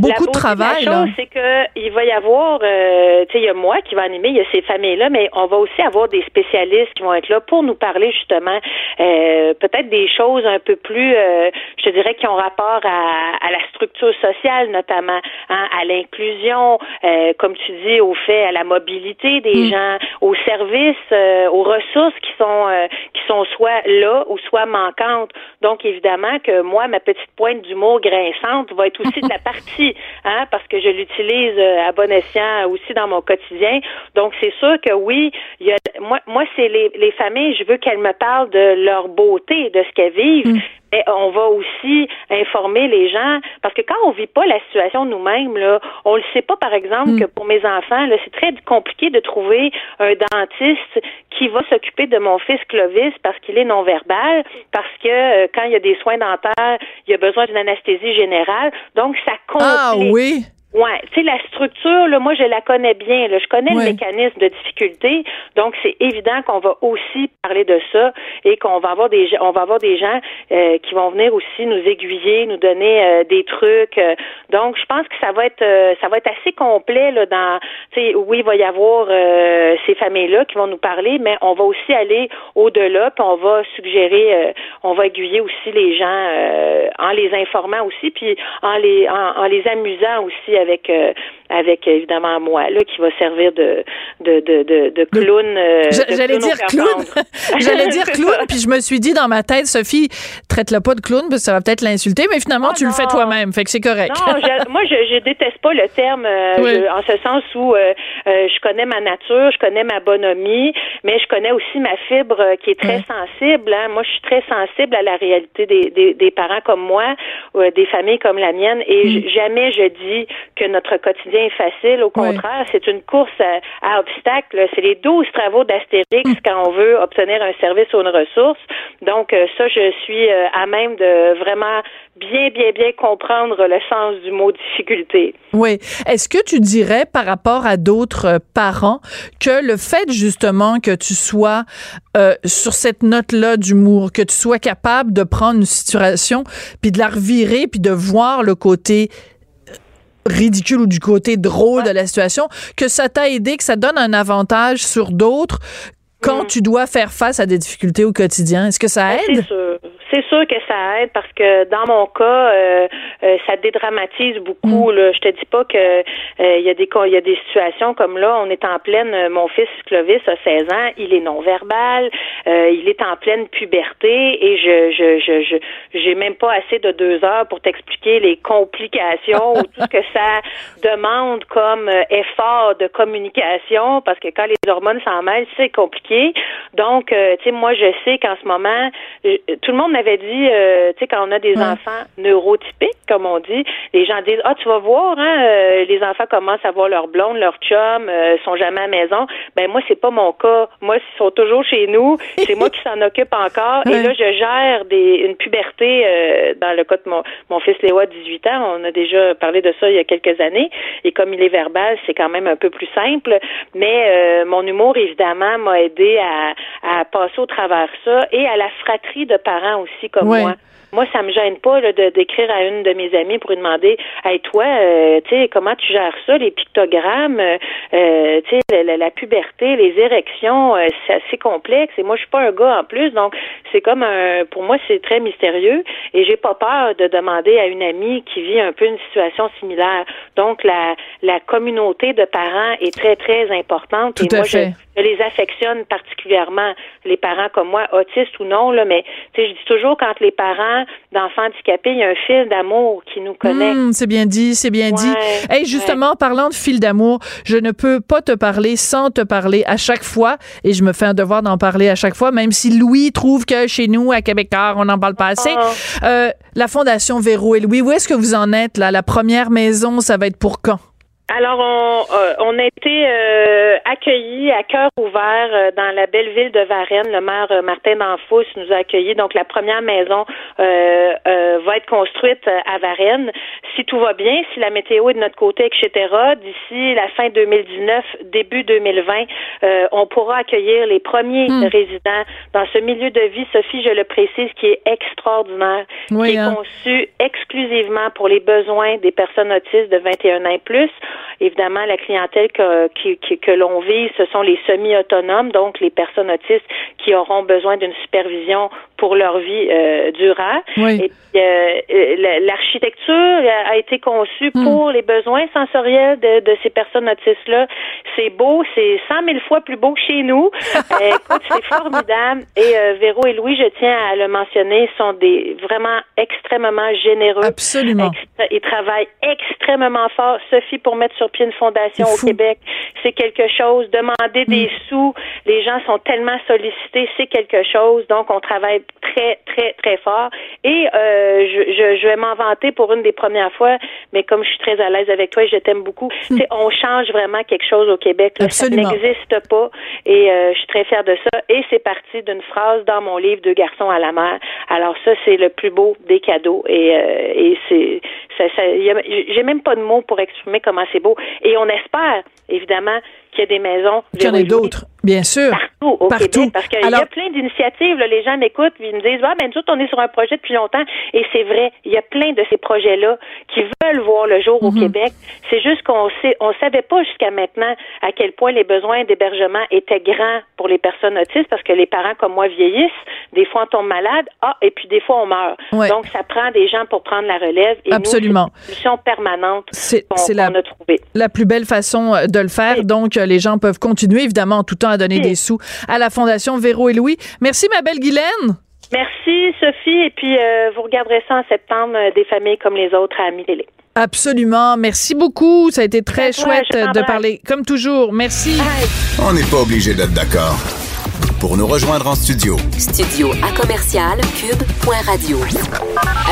beaucoup de travail c'est que il va y avoir, euh, tu sais, il y a moi qui va animer, il y a ces familles-là, mais on va aussi avoir des spécialistes qui vont être là pour nous parler justement euh, peut-être des choses un peu plus, euh, je te dirais, qui ont rapport à, à la structure sociale notamment, hein, à l'inclusion, euh, comme tu dis, au fait, à la mobilité des mm. gens, aux services, euh, aux ressources qui sont qui sont soit là ou soit manquantes. Donc évidemment que moi, ma petite pointe d'humour grinçante va être aussi de la partie, hein, parce que je l'utilise euh, à bon escient aussi dans mon quotidien. Donc, c'est sûr que oui, il y a, moi, moi c'est les, les familles, je veux qu'elles me parlent de leur beauté, de ce qu'elles vivent. Mm. Mais on va aussi informer les gens parce que quand on vit pas la situation nous-mêmes là, on le sait pas par exemple mm. que pour mes enfants là, c'est très compliqué de trouver un dentiste qui va s'occuper de mon fils Clovis parce qu'il est non verbal, parce que euh, quand il y a des soins dentaires, il y a besoin d'une anesthésie générale. Donc ça complique. Ah oui. Ouais, tu sais la structure là, moi je la connais bien, là, je connais le mécanisme de difficulté, donc c'est évident qu'on va aussi parler de ça et qu'on va avoir des on va avoir des gens euh, qui vont venir aussi nous aiguiller, nous donner euh, des trucs. Euh. donc je pense que ça va être ça va être assez complet là dans tu sais oui, il va y avoir ces familles là qui vont nous parler, mais on va aussi aller au-delà, puis on va suggérer on va aiguiller aussi les gens en les informant aussi puis en les en les amusant aussi avec euh, avec évidemment moi là qui va servir de de de de, de clown. Euh, j'allais dire clown. J'allais dire clown, puis je me suis dit dans ma tête, Sophie, traite-le pas de clown parce que ça va peut-être l'insulter, mais finalement ah, tu le fais toi-même, fait que c'est correct. Non, moi je, je déteste pas le terme euh, en ce sens où je connais ma nature, je connais ma bonhomie, mais je connais aussi ma fibre qui est très sensible. Hein. Moi, je suis très sensible à la réalité des, des, des parents comme moi, des familles comme la mienne, et mm. jamais je dis que notre quotidien facile. Au contraire, c'est une course à, obstacles. C'est les 12 travaux d'Astérix mm. quand on veut obtenir un service ou une ressource. Donc, euh, ça, je suis euh, à même de vraiment bien, bien, bien comprendre le sens du mot difficulté. Oui. Est-ce que tu dirais par rapport à d'autres euh, parents que le fait justement que tu sois sur cette note-là d'humour, que tu sois capable de prendre une situation puis de la revirer puis de voir le côté ridicule ou du côté drôle de la situation, que ça t'a aidé, que ça donne un avantage sur d'autres quand mm. tu dois faire face à des difficultés au quotidien. Est-ce que ça ben, aide? C'est sûr que ça aide parce que dans mon cas, euh, euh, ça dédramatise beaucoup. Mm. Là. Je te dis pas que euh, il y a des il y a des situations comme là, on est en pleine. Mon fils Clovis a 16 ans, il est non verbal, il est en pleine puberté et je je je je j'ai même pas assez de deux heures pour t'expliquer les complications ou tout ce que ça demande comme effort de communication parce que quand les hormones s'en mêlent, c'est compliqué. Donc, tu sais, moi je sais qu'en ce moment, tout le monde avait dit, euh, tu sais, quand on a des enfants neurotypiques, comme on dit, les gens disent, ah, tu vas voir, hein, euh, les enfants commencent à voir leur blonde, leur chum, euh, sont jamais à la maison. Ben moi, c'est pas mon cas. Moi, ils sont toujours chez nous. C'est moi qui s'en occupe encore. Et là, je gère des, une puberté dans le cas de mon, mon fils Léo, 18 ans. On a déjà parlé de ça il y a quelques années. Et comme il est verbal, c'est quand même un peu plus simple. Mais mon humour, évidemment, m'a aidé à, à passer au travers ça et à la fratrie de parents aussi comme moi. Moi, ça me gêne pas de d'écrire à une de mes amies pour lui demander, hey toi, euh, tu sais, comment tu gères ça, les pictogrammes, euh, euh tu sais, la, puberté, les érections, euh, c'est assez complexe. Et moi, je suis pas un gars en plus, donc c'est comme un, pour moi, c'est très mystérieux. Et j'ai pas peur de demander à une amie qui vit un peu une situation similaire. Donc la la communauté de parents est très très importante. Tout et moi, Je, je les affectionne particulièrement, les parents comme moi, autistes ou non, là, mais tu sais, je dis toujours quand les parents d'enfants handicapés, il y a un fil d'amour qui nous connecte. Hmm, c'est bien dit, c'est bien dit. Et justement, parlant de fil d'amour, je ne peux pas te parler sans te parler à chaque fois, et je me fais un devoir d'en parler à chaque fois, même si Louis trouve que chez nous, à Québec, on n'en parle pas assez. Ah. Euh, la Fondation Véro et Louis, où est-ce que vous en êtes là? La première maison, ça va être pour quand? Alors, on, euh, on a été euh, accueillis à cœur ouvert euh, dans la belle ville de Varennes. Le maire Martin Danfous nous a accueillis. Donc, la première maison va être construite à Varennes. Si tout va bien, si la météo est de notre côté, etc., d'ici la fin 2019, début 2020, on pourra accueillir les premiers hmm. résidents dans ce milieu de vie, Sophie, je le précise, qui est extraordinaire, qui est hein. conçu exclusivement pour les besoins des personnes autistes de 21 ans et plus. Évidemment, la clientèle que, que, l'on vise, ce sont les semi-autonomes, donc les personnes autistes qui auront besoin d'une supervision pour leur vie euh, durable. Et euh, l'architecture a été conçue hmm. pour les besoins sensoriels de, de ces personnes autistes-là. C'est beau, c'est cent mille fois plus beau que chez nous. Euh, écoute, c'est formidable. Et euh, Véro et Louis, je tiens à le mentionner, sont des vraiment extrêmement généreux. Absolument. ils travaillent extrêmement fort. Sophie, pour mettre sur pied une fondation au Québec, c'est quelque chose. Demander des mm. sous, les gens sont tellement sollicités, c'est quelque chose. Donc, on travaille très, très, très fort. Et euh, je, je, vais m'en vanter pour une des premières fois, mais comme je suis très à l'aise avec toi et je t'aime beaucoup, mm. on change vraiment quelque chose au Québec. Ça n'existe pas. Et euh, je suis très fière de ça. Et c'est parti d'une phrase dans mon livre Deux garçons à la mer. Alors ça, c'est le plus beau des cadeaux. Et, euh, et c'est, ça, ça, j'ai même pas de mots pour exprimer comment c'est beau. Et on espère, évidemment, qu'il y a des maisons. Qu'il y en ait d'autres, bien sûr. Partout au Québec. Parce qu'il y a plein d'initiatives. Les gens m'écoutent ils me disent Ah, ben, nous on est sur un projet depuis longtemps. Et c'est vrai, il y a plein de ces projets-là qui veulent voir le jour au mhm. Québec. C'est juste qu'on sait, on savait pas jusqu'à maintenant à quel point les besoins d'hébergement étaient grands pour les personnes autistes parce que les parents comme moi vieillissent. Des fois, on tombe malade. Ah, et puis des fois, on meurt. Donc, ça prend des gens pour prendre la relève. Et Absolument. c'est une solution permanente qu'on la, a trouvée. La plus belle façon euh, de le faire. Donc, les gens peuvent continuer, évidemment, en tout temps à donner des sous à la Fondation Véro et Louis. Merci, ma belle Guylaine. Merci, Sophie. Et puis, euh, vous regarderez ça en septembre, euh, des familles comme les autres à Amélie. Absolument. Merci beaucoup. Ça a été très chouette de parler. Comme toujours. Merci. On n'est pas obligé d'être d'accord. Pour nous rejoindre en studio. Studio à commercial cube.radio.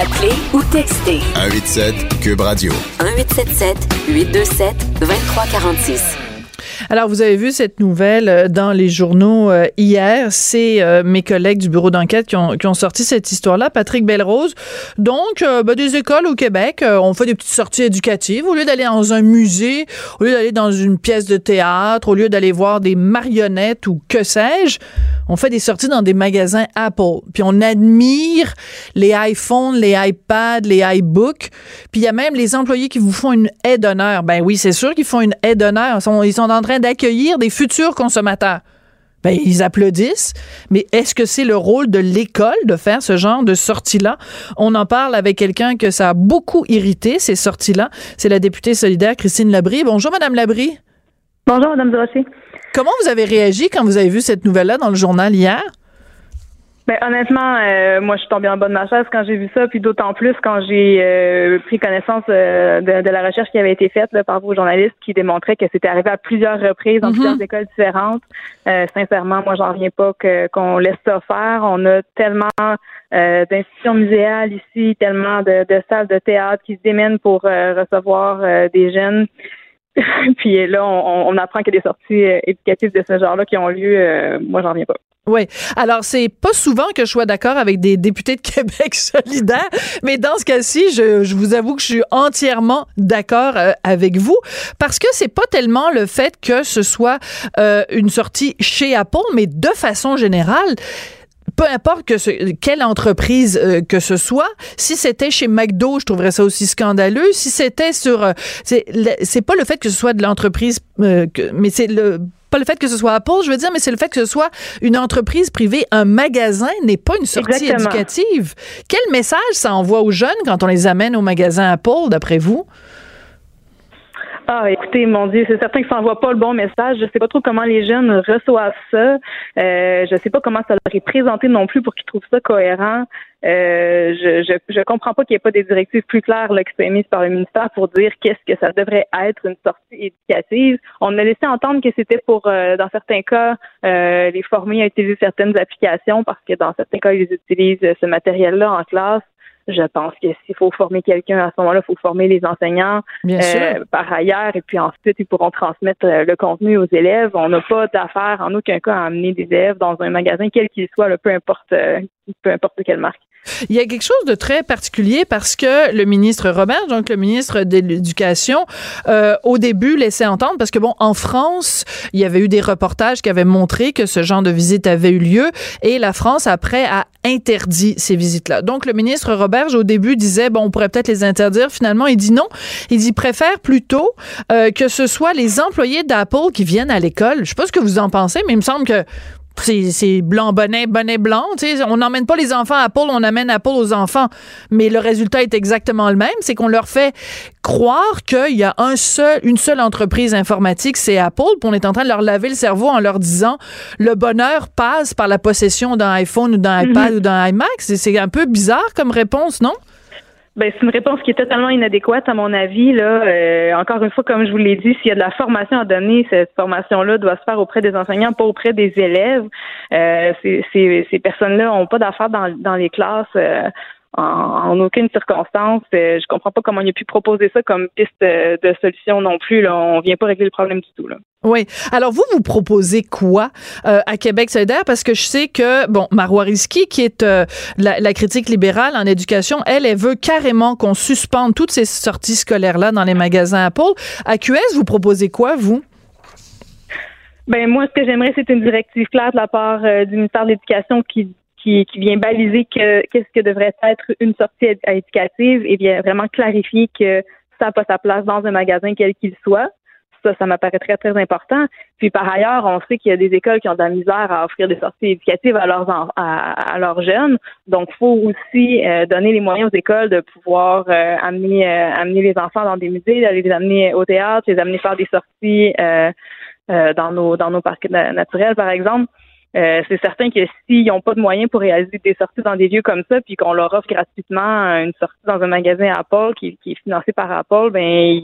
Appelez ou textez. 187 cube radio. 1877 827 2346. Alors, vous avez vu cette nouvelle euh, dans les journaux euh, hier. C'est euh, mes collègues du bureau d'enquête qui ont, sorti cette histoire-là. Patrick Belrose. Donc, ben, des écoles au Québec ont fait des petites sorties éducatives. Au lieu d'aller dans un musée, au lieu d'aller dans une pièce de théâtre, au lieu d'aller voir des marionnettes ou que sais-je, on fait des sorties dans des magasins Apple. Puis on admire les iPhones, les iPads, les iBooks. Puis il y a même les employés qui vous font une aide d'honneur. Ben oui, c'est sûr qu'ils font une aide d'honneur. Ils sont en train d'accueillir des futurs consommateurs? Ben, ils applaudissent, mais est-ce que c'est le rôle de l'école de faire ce genre de sortie-là? On en parle avec quelqu'un que ça a beaucoup irrité, ces sorties-là. C'est la députée solidaire Christine Labrie. Bonjour, Madame Labrie. Bonjour, Madame Durocher. Comment vous avez réagi quand vous avez vu cette nouvelle-là dans le journal hier? Ben, honnêtement, euh, moi, je suis tombée en bas de ma chaise quand j'ai vu ça, puis d'autant plus quand j'ai euh, pris connaissance euh, de, la recherche qui avait été faite par vos journalistes qui démontrait que c'était arrivé à plusieurs reprises dans mhm. plusieurs écoles différentes. sincèrement, moi, j'en reviens pas qu'on laisse ça faire. On a tellement d'institutions muséales ici, tellement de, de, salles de théâtre qui se démènent pour recevoir des jeunes. puis là, on, on apprend qu'il y a des sorties éducatives de ce genre-là qui ont lieu. moi, j'en reviens pas. Oui. Alors, c'est pas souvent que je sois d'accord avec des députés de Québec solidaires, mais dans ce cas-ci, je, vous avoue que je suis entièrement d'accord euh, avec vous parce que c'est pas tellement le fait que ce soit euh, une sortie chez Apple, mais de façon générale, peu importe que quelle entreprise euh, que ce soit, si c'était chez McDo, je trouverais ça aussi scandaleux. Si c'était sur, c'est pas le fait que ce soit de l'entreprise, mais c'est le pas le fait que ce soit Apple, je veux dire, mais c'est le fait que ce soit une entreprise privée, un magasin n'est pas une sortie éducative. Quel message ça envoie aux jeunes quand on les amène au magasin Apple, d'après vous? Ah, écoutez, mon Dieu, c'est certain que ça n'envoie pas le bon message. Je sais pas trop comment les jeunes reçoivent ça. Euh, je sais pas comment ça leur est présenté non plus pour qu'ils trouvent ça cohérent. Euh, je, je, je comprends pas qu'il n'y ait pas des directives plus claires là, qui soient émises par le ministère pour dire qu'est-ce que ça devrait être une sortie éducative. On a laissé entendre que c'était pour, euh, dans certains cas, euh, les former à utiliser certaines applications parce que dans certains cas, ils utilisent ce matériel-là en classe. Je pense que s'il faut former quelqu'un à ce moment-là, il faut former les enseignants euh, par ailleurs et puis ensuite ils pourront transmettre euh, le contenu aux élèves. On n'a pas d'affaire en aucun cas à amener des élèves dans un magasin quel qu'il soit, peu importe euh, peu importe quelle marque. Il y a quelque chose de très particulier parce que le ministre Robert, donc le ministre de l'Éducation, euh, au début laissait entendre, parce que bon, en France, il y avait eu des reportages qui avaient montré que ce genre de visite avait eu lieu et la France, après, a interdit ces visites-là. Donc, le ministre Robert, au début, disait, bon, on pourrait peut-être les interdire. Finalement, il dit non. Il dit, préfère plutôt euh, que ce soit les employés d'Apple qui viennent à l'école. Je sais pas ce que vous en pensez, mais il me semble que c'est blanc bonnet, bonnet blanc. On n'emmène pas les enfants à Paul, on amène à Paul aux enfants. Mais le résultat est exactement le même, c'est qu'on leur fait croire qu'il y a un seul, une seule entreprise informatique, c'est Apple, puis on est en train de leur laver le cerveau en leur disant le bonheur passe par la possession d'un iPhone ou d'un iPad mhm. ou d'un iMac. C'est un peu bizarre comme réponse, non? Ben, c'est une réponse qui est totalement inadéquate à mon avis. Là, euh, encore une fois, comme je vous l'ai dit, s'il y a de la formation à donner, cette formation-là doit se faire auprès des enseignants, pas auprès des élèves. Euh, ces, ces, personnes-là n'ont pas d'affaires dans, dans les classes. Euh, en, aucune circonstance. Euh, je comprends pas comment il a pu proposer ça comme piste de solution non plus. Là. On vient pas régler le problème du tout. Là. Oui. Alors, vous, vous proposez quoi euh, à Québec? Solidaire? Parce que je sais que, bon, Marois Risky, qui est euh, la, critique libérale en éducation, elle, elle veut carrément qu'on suspende toutes ces sorties scolaires-là dans les magasins Apple. À QS, vous proposez quoi, vous? Ben moi, ce que j'aimerais, c'est une directive claire de la part du ministère de l'Éducation qui qui, vient baliser qu'est-ce que devrait être une sortie éducative et vient vraiment clarifier que ça n'a pas sa place dans un magasin quel qu'il soit. Ça, ça m'apparaît très, très important. Puis par ailleurs, on sait qu'il y a des écoles qui ont de la misère à offrir des sorties éducatives à leurs à, leurs jeunes. Donc, il faut aussi euh, donner les moyens aux écoles de pouvoir euh, amener euh, amener les enfants dans des musées, d'aller les amener au théâtre, les amener faire des sorties dans nos dans nos parcs naturels, par exemple. Euh, c'est certain que s'ils n'ont pas de moyens pour réaliser des sorties dans des lieux comme ça, puis qu'on leur offre gratuitement une sortie dans un magasin Apple qui, qui est financé par Apple, ben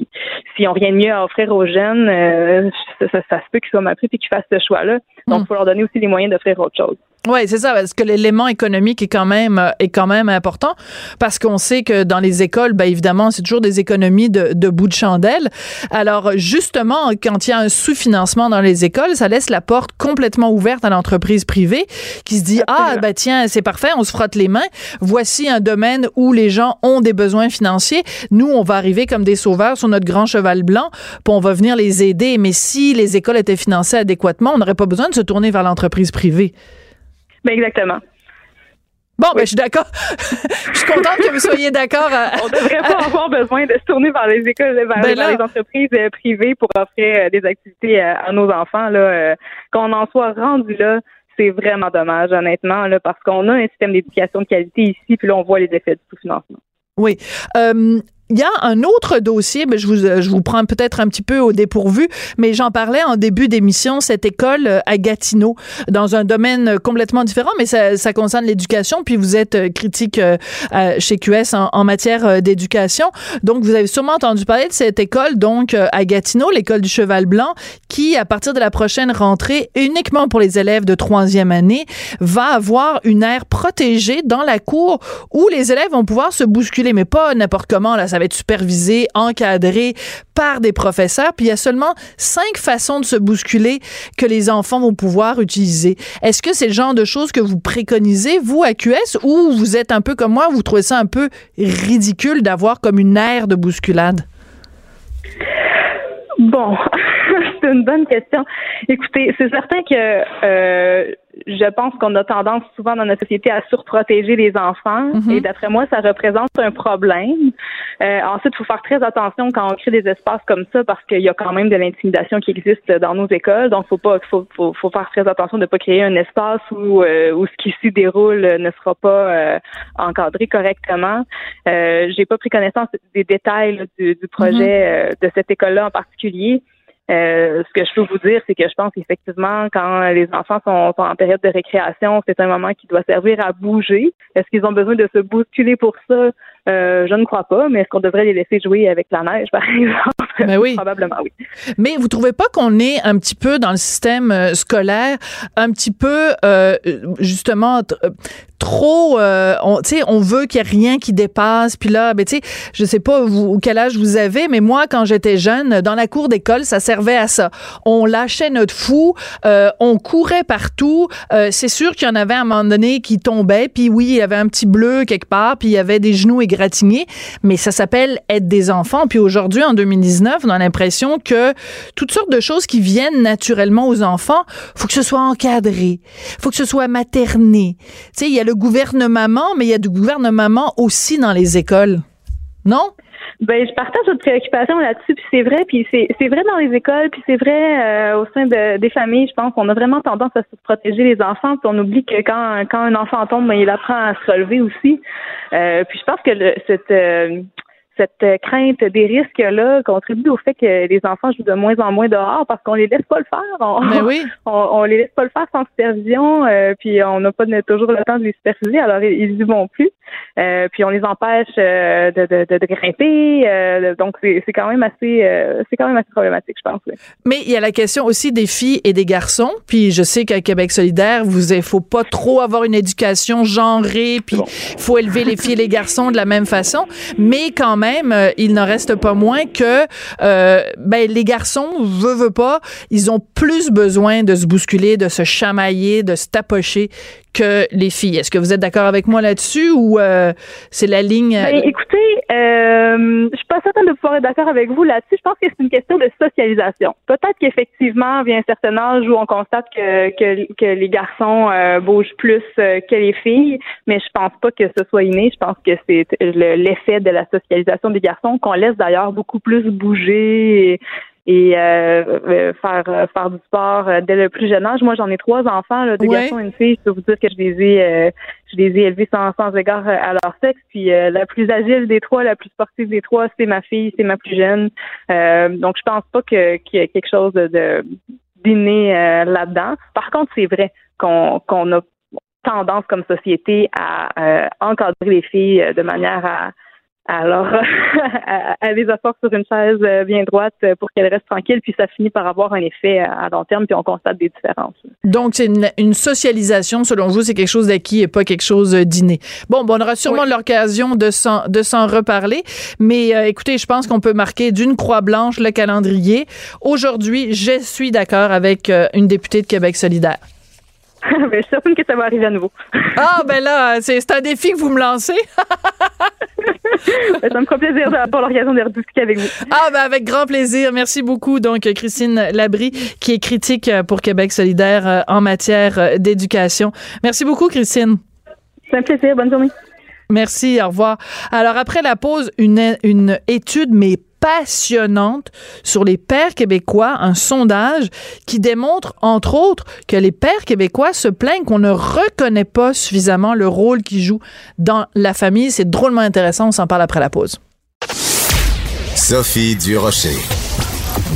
s'ils n'ont rien de mieux à offrir aux jeunes, euh, ça, ça, se peut qu'ils soient mal pris et qu'ils fassent ce choix-là. Donc, il hmm. faut leur donner aussi les moyens d'offrir autre chose. Oui, c'est ça, parce que l'élément économique est quand même euh, est quand même important, parce qu'on sait que dans les écoles, ben évidemment, c'est toujours des économies de, de bout de chandelle. Alors justement, quand il y a un sous-financement dans les écoles, ça laisse la porte complètement ouverte à l'entreprise privée qui se dit ah ben tiens c'est parfait, on se frotte les mains. Voici un domaine où les gens ont des besoins financiers. Nous, on va arriver comme des sauveurs sur notre grand cheval blanc, puis on va venir les aider. Mais si les écoles étaient financées adéquatement, on n'aurait pas besoin de se tourner vers l'entreprise privée. Ben exactement. Bon, ben, je suis d'accord. je suis contente que vous soyez d'accord. On devrait pas avoir besoin de se tourner vers les écoles, vers, ben les entreprises euh, privées pour offrir euh, des activités euh, à nos enfants. Là, qu'on en soit rendu là, c'est vraiment dommage, honnêtement, là, parce qu'on a un système d'éducation de qualité ici, puis là, on voit les effets du sous-financement. Oui. Il y a un autre dossier, mais je vous, je vous prends peut-être un petit peu au dépourvu, mais j'en parlais en début d'émission, cette école euh, à Gatineau, dans un domaine complètement différent, mais ça, ça concerne l'éducation, puis vous êtes euh, critique euh, chez QS en, en matière d'éducation. Donc, vous avez sûrement entendu parler de cette école, donc à Gatineau, l'école du Cheval Blanc, qui, à partir de la prochaine rentrée, uniquement pour les élèves de troisième année, va avoir une aire protégée dans la cour où les élèves vont pouvoir se bousculer, mais pas n'importe comment, là, ça va être supervisé, encadré par des professeurs. Puis il y a seulement cinq façons de se bousculer que les enfants vont pouvoir utiliser. Est-ce que c'est le genre de choses que vous préconisez, vous, à QS, ou vous êtes un peu comme moi, vous trouvez ça un peu ridicule d'avoir comme une aire de bousculade? Bon, c'est une bonne question. Écoutez, c'est certain que euh, je pense qu'on a tendance souvent dans notre société à surprotéger les enfants mhm. et d'après moi, ça représente un problème. Euh, ensuite, il faut faire très attention quand on crée des espaces comme ça parce qu'il y a quand même de l'intimidation qui existe dans nos écoles. Donc, faut pas, faut, faut, faut faire très attention de ne pas créer un espace où, euh, où ce qui s'y déroule ne sera pas euh, encadré correctement. Euh, J'ai pas pris connaissance des détails du, du, projet mhm. euh, de cette école-là en particulier. Euh, ce que je peux vous dire, c'est que je pense qu'effectivement, quand les enfants sont, en période de récréation, c'est un moment qui doit servir à bouger. Est-ce qu'ils ont besoin de se bousculer pour ça? Euh, je ne crois pas, mais est-ce qu'on devrait les laisser jouer avec la neige, par exemple? Ben oui. Probablement oui. Mais vous trouvez pas qu'on est un petit peu dans le système euh, scolaire, un petit peu euh, justement trop, euh, on, on veut qu'il n'y ait rien qui dépasse. Puis là, ben, tu sais, je sais pas vous, quel âge vous avez, mais moi, quand j'étais jeune, dans la cour d'école, ça servait à ça. On lâchait notre fou, euh, on courait partout. Euh, c'est sûr qu'il y en avait à un moment donné qui tombaient, puis oui, il y avait un petit bleu quelque part, puis il y avait des genoux égratignés, mais ça s'appelle être des enfants. Puis aujourd'hui, en 2019, on a l'impression que toutes sortes de choses qui viennent naturellement aux enfants, faut que ce soit encadré, faut que ce soit materné. Tu sais, il y a le gouvernement, mais il y a du gouvernement aussi dans les écoles. Non? Ben, je partage votre préoccupation là-dessus, puis c'est vrai, puis c'est vrai dans les écoles, puis c'est vrai euh, au sein de, des familles. Je pense qu'on a vraiment tendance à se protéger les enfants, puis on oublie que quand quand un enfant tombe, ben, il apprend à se relever aussi. Euh, puis je pense que cette euh, cette crainte des risques là contribue au fait que les enfants jouent de moins en moins dehors parce qu'on les laisse pas le faire. On, ben oui. on, les laisse pas le faire sans supervision, euh, puis on n'a pas toujours le temps de les superviser, alors ils y vont plus. Euh, puis on les empêche de, de, de, grimper. donc c'est quand même assez c'est quand même assez problématique, je pense. Mais il y a la question aussi des filles et des garçons. Puis je sais qu'à Québec solidaire, vous il faut pas trop avoir une éducation genrée. Puis il faut élever les filles et les garçons de la même façon. Mais quand même, il n'en reste pas moins que ben les garçons veut veut pas, ils ont plus besoin de se bousculer, de se chamailler, de se tapocher que les filles. Est-ce que vous êtes d'accord avec moi là-dessus ou euh, c'est la ligne? Ben, écoutez, euh, je suis pas certaine de pouvoir être d'accord avec vous là-dessus. Je pense que c'est une question de socialisation. Peut-être qu'effectivement, vient un certain âge où on constate que, que, les garçons euh, bougent plus euh, que les filles, mais je pense pas que ce soit inné. Je pense que c'est l'effet de la socialisation des garçons qu'on laisse d'ailleurs beaucoup plus bouger. Et euh, euh, faire euh, faire du sport dès le plus jeune âge. Moi, j'en ai trois enfants, là, deux garçons et une fille. Je peux vous dire que je les ai je les ai élevés sans, sans égard à leur sexe. Puis la plus agile des trois, la plus sportive des trois, c'est ma fille, c'est ma plus jeune. donc, je pense pas que qu'il y ait quelque chose de, d'inné là-dedans. Par contre, c'est vrai qu'on qu'on a tendance comme société à encadrer les filles de manière à alors, elle les apporte sur une chaise euh, bien droite euh, pour qu'elle reste tranquille, puis ça finit par avoir un effet euh, à long terme, puis on constate des différences. Donc, c'est une, socialisation, selon vous, c'est quelque chose d'acquis et pas quelque chose d'inné. Bon, bon, on aura sûrement l'occasion de s'en, de s'en reparler, mais écoutez, je pense qu'on peut marquer d'une croix blanche le calendrier. Aujourd'hui, je suis d'accord avec une députée de Québec solidaire. ben, je suis certaine que ça va arriver à nouveau. ah, ben là, c'est, un défi que vous me lancez. Ben, ça me fera plaisir d'avoir l'occasion de rediscuter avec vous. Ah, ben avec grand plaisir. Merci beaucoup. Donc, Christine Labrie, qui est critique pour Québec solidaire euh, en matière euh, d'éducation. Merci beaucoup, Christine. C'est un plaisir. Bonne journée. Merci, au revoir. Alors, après la pause, une, une étude, mais passionnante sur les pères québécois, un sondage qui démontre, entre autres, que les pères québécois se plaignent qu'on ne reconnaît pas suffisamment le rôle qu'ils jouent dans la famille. C'est drôlement intéressant. On s'en parle après la pause. Sophie Durocher.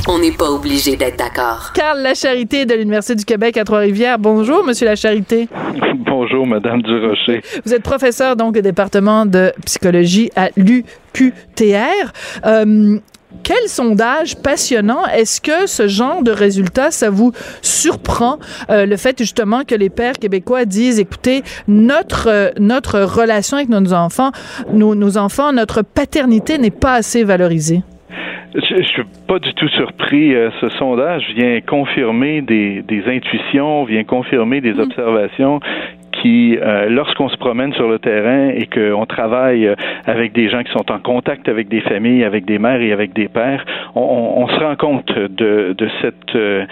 On n'est pas obligé d'être d'accord. Carl Lacharité de l'Université du Québec à Trois-Rivières. Bonjour, Monsieur Lacharité. Bonjour, Madame Durocher. Vous êtes professeur donc au département de psychologie à l'UQTR. Euh, quel sondage passionnant. Est-ce que ce genre de résultat, ça vous surprend, euh, le fait justement que les pères québécois disent, écoutez, notre, euh, notre relation avec nos enfants, nos, nos enfants, notre paternité n'est pas assez valorisée? Je, suis pas du tout surpris. Euh, ce sondage vient confirmer des, des intuitions, vient confirmer des mm. observations qui, euh, lorsqu'on se promène sur le terrain et qu'on travaille euh, avec des gens qui sont en contact avec des familles, avec des mères et avec des pères, on, on se rend compte de, de cette, euh,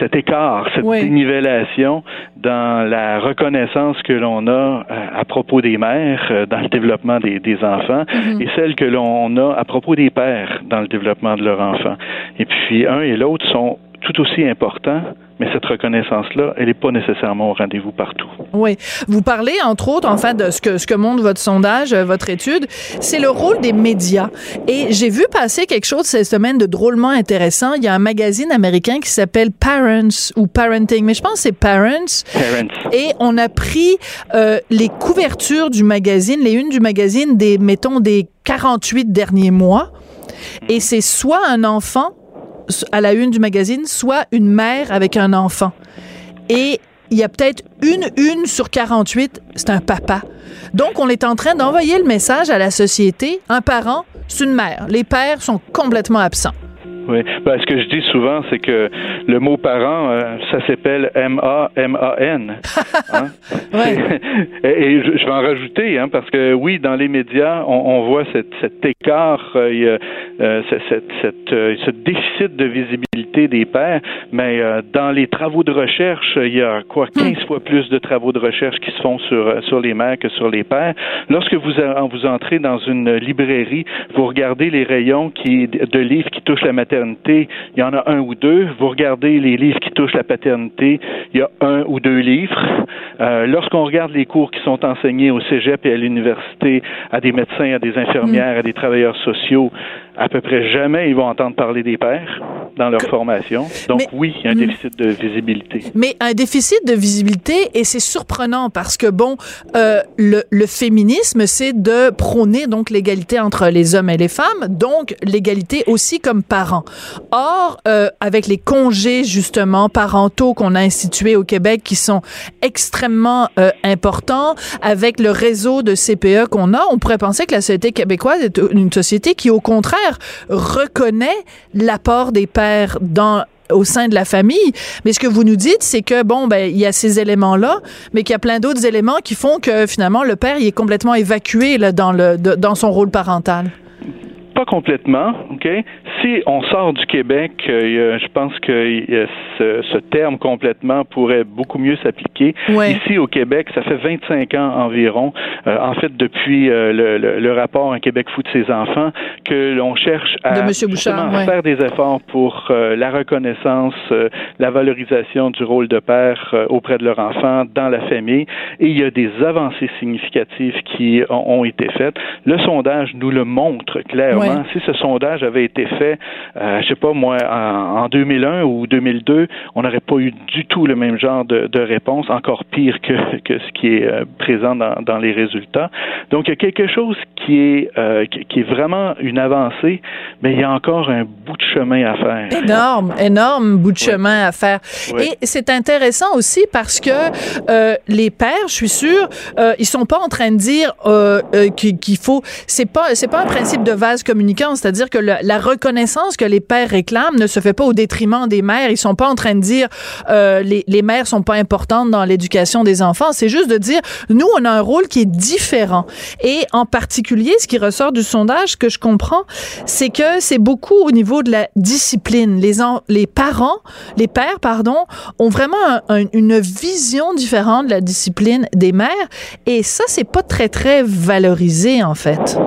cet écart, cette dénivellation dans la reconnaissance que l'on a à propos des mères dans le développement des, des enfants mm-hmm. et celle que l'on a à propos des pères dans le développement de leurs enfants. Et puis, un et l'autre sont tout aussi importants mais cette reconnaissance-là, elle n'est pas nécessairement au rendez-vous partout. Oui. Vous parlez, entre autres, en fait, de ce que, ce que montre votre sondage, euh, votre étude, c'est le rôle des médias. Et j'ai vu passer quelque chose cette semaine de drôlement intéressant. Il y a un magazine américain qui s'appelle Parents ou Parenting, mais je pense que c'est Parents. Parents. Et on a pris euh, les couvertures du magazine, les unes du magazine des, mettons, des 48 derniers mois. Et c'est soit un enfant à la une du magazine, soit une mère avec un enfant. Et il y a peut-être une une sur 48, c'est un papa. Donc, on est en train d'envoyer le message à la société, un parent, c'est une mère. Les pères sont complètement absents. Oui. Ben, ce que je dis souvent, c'est que le mot parent, euh, ça s'appelle M-A-M-A-N. Hein? et, je, vais en rajouter, hein, parce que oui, dans les médias, on, voit cet écart, euh, euh, ce déficit de visibilité des pères, mais dans les travaux de recherche, il y a quoi, 15 hmm. fois plus de travaux de recherche qui se font sur, sur les mères que sur les pères. Lorsque vous, vous entrez dans une librairie, vous regardez les rayons qui, de livres qui touchent la maternité, il y en a un ou deux. Vous regardez les livres qui touchent la paternité, il y a un ou deux livres. Euh, lorsqu'on regarde les cours qui sont enseignés au cégep et à l'université à des médecins, à des infirmières, à des travailleurs sociaux, à peu près jamais ils vont entendre parler des pères. dans leur formation. Donc oui, il y a un hmm. déficit de visibilité. Mais un déficit de visibilité, et c'est surprenant parce que, bon, euh, le, le féminisme, c'est de prôner donc l'égalité entre les hommes et les femmes, donc l'égalité aussi comme parents. Or, euh, avec les congés justement parentaux qu'on a institués au Québec qui sont extrêmement euh, importants, avec le réseau de CPE qu'on a, on pourrait penser que la société québécoise est une société qui, au contraire, reconnaît l'apport des pères dans au sein de la famille. Mais ce que vous nous dites, c'est que, bon, ben, il y a ces éléments-là, mais qu'il y a plein d'autres éléments qui font que, finalement, le père, il est complètement évacué, là, dans le, dans son rôle parental. Pas complètement, OK? Si on sort du Québec, euh, je pense que ce, ce, terme complètement pourrait beaucoup mieux s'appliquer. Ici, au Québec, ça fait 25 ans environ, euh, en fait, depuis euh, le, le, rapport Un Québec fou de ses enfants, que l'on cherche à, faire des efforts pour la reconnaissance, la valorisation du rôle de père auprès de leur enfant, dans la famille. Et il y a des avancées significatives qui ont, ont été faites. Le sondage nous le montre clairement si ce sondage avait été fait, euh, je sais pas moi, en, 2001 ou 2002, on n'aurait pas eu du tout le même genre de, de réponse, encore pire que, que ce qui est euh, présent dans, dans, les résultats. Donc, il y a quelque chose qui est, euh, qui, est vraiment une avancée, mais il y a encore un bout de chemin à faire. Énorme, énorme bout de chemin à faire. Et c'est intéressant aussi parce que euh, les pères, je suis sûre, ils sont pas en train de dire qu'il faut. C'est pas, c'est pas un principe de vase c'est-à-dire que la reconnaissance que les pères réclament ne se fait pas au détriment des mères. Ils sont pas en train de dire les, les mères sont pas importantes dans l'éducation des enfants. C'est juste de dire nous on a un rôle qui est différent. Et en particulier, ce qui ressort du sondage, que je comprends, c'est que c'est beaucoup au niveau de la discipline. Les, les parents, les pères, pardon, ont vraiment une vision différente de la discipline des mères. Et ça, c'est pas très, très valorisé, en fait.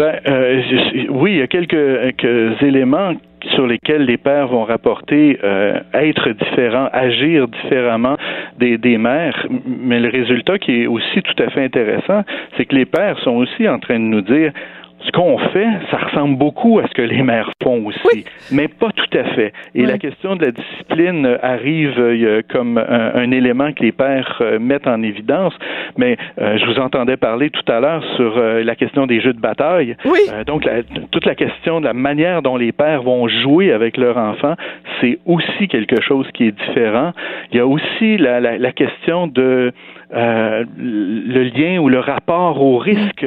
Ben, euh, oui, il y a quelques, éléments sur lesquels les pères vont rapporter euh, être différents, agir différemment des mères. Mais le résultat qui est aussi tout à fait intéressant, c'est que les pères sont aussi en train de nous dire ce qu'on fait, ça ressemble beaucoup à ce que les mères font aussi, mais pas tout à fait. Et la question de la discipline arrive euh, comme un, élément que les pères euh, mettent en évidence. Mais euh, je vous entendais parler tout à l'heure sur la question des jeux de bataille. Oui. donc toute la question de la manière dont les pères vont jouer avec leur enfant, c'est aussi quelque chose qui est différent. Il y a aussi la, la, la question de euh, le lien ou le rapport au risque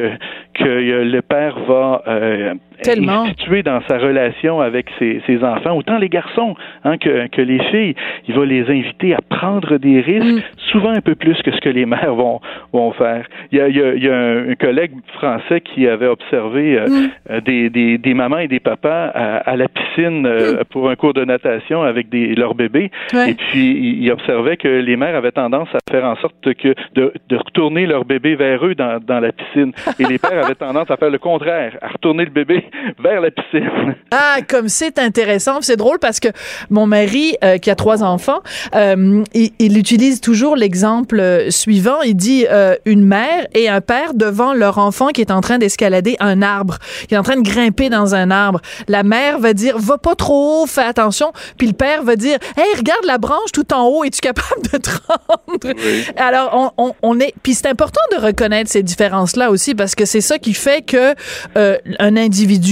que le père va euh, Tellement. dans sa relation avec ses, ses enfants, autant les garçons hein, que, que, les filles. Il va les inviter à prendre des risques, mm. souvent un peu plus que ce que les mères vont, vont faire. Il y a, il y a, un, collègue français qui avait observé euh, mm. euh, des, des, des, mamans et des papas à, la piscine euh, mm. pour un cours de natation avec des, leurs bébés. Et puis, il, observait que les mères avaient tendance à faire en sorte que de, de retourner leur bébé vers eux dans, dans la piscine. Et les pères avaient tendance à faire le contraire, à retourner le bébé vers la piscine. Ah, comme c'est intéressant. C'est drôle parce que mon mari, euh, qui a trois enfants, euh, il, utilise toujours l'exemple euh, suivant. Il dit une mère et un père devant leur enfant qui est en train d'escalader un arbre, qui est en train de grimper dans un arbre. La mère va dire va pas trop haut, fais attention. Puis le père va dire hey regarde la branche tout en haut, es-tu capable de te rendre? Alors on, on, est. Puis c'est important de reconnaître ces différences là aussi parce que c'est ça qui fait que un individu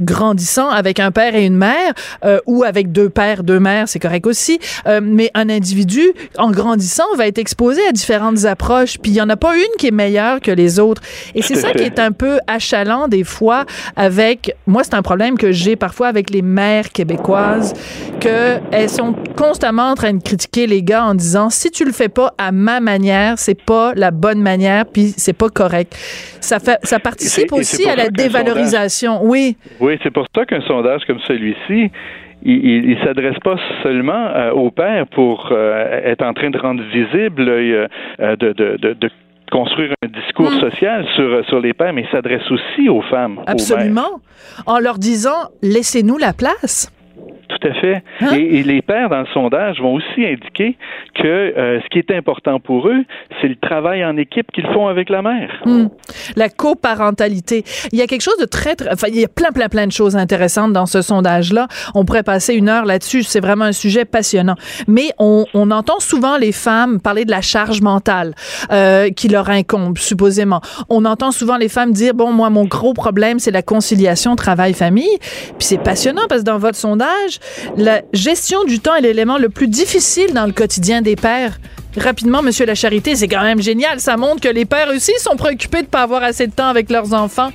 grandissant avec un père et une mère euh, ou avec deux pères, deux mères, c'est correct aussi. Euh, mais un individu en grandissant va être exposé à différentes approches. Puis il y en a pas une qui est meilleure que les autres. Et c'est ça qui est un peu achalant des fois avec. Moi, c'est un problème que j'ai parfois avec les mères québécoises que elles sont constamment en train de critiquer les gars en disant si tu le fais pas à ma manière, c'est pas la bonne manière, puis c'est pas correct. Ça fait, ça participe aussi à la dévalorisation. Oui, oui. c'est pour ça qu'un sondage comme celui-ci, il, ne s'adresse pas seulement euh, aux pères pour euh, être en train de rendre visible, euh, de, construire un discours hmm. social sur, sur les pères, mais il s'adresse aussi aux femmes. Absolument. en leur disant laissez-nous la place. Tout à fait. Hein? Et, les pères, dans le sondage, vont aussi indiquer que euh, ce qui est important pour eux, c'est le travail en équipe qu'ils font avec la mère. Hmm. La coparentalité. Il y a quelque chose de très, très, enfin, il y a plein, plein, plein de choses intéressantes dans ce sondage-là. On pourrait passer une heure là-dessus. C'est vraiment un sujet passionnant. Mais on, on, entend souvent les femmes parler de la charge mentale euh, qui leur incombe, supposément. On entend souvent les femmes dire, bon, moi, mon gros problème, c'est la conciliation travail-famille. Puis c'est passionnant parce que dans votre sondage, la gestion du temps est l'élément le plus difficile dans le quotidien des pères. Rapidement, Monsieur la Charité, c'est quand même génial. Ça montre que les pères aussi sont préoccupés de ne pas avoir assez de temps avec leurs enfants.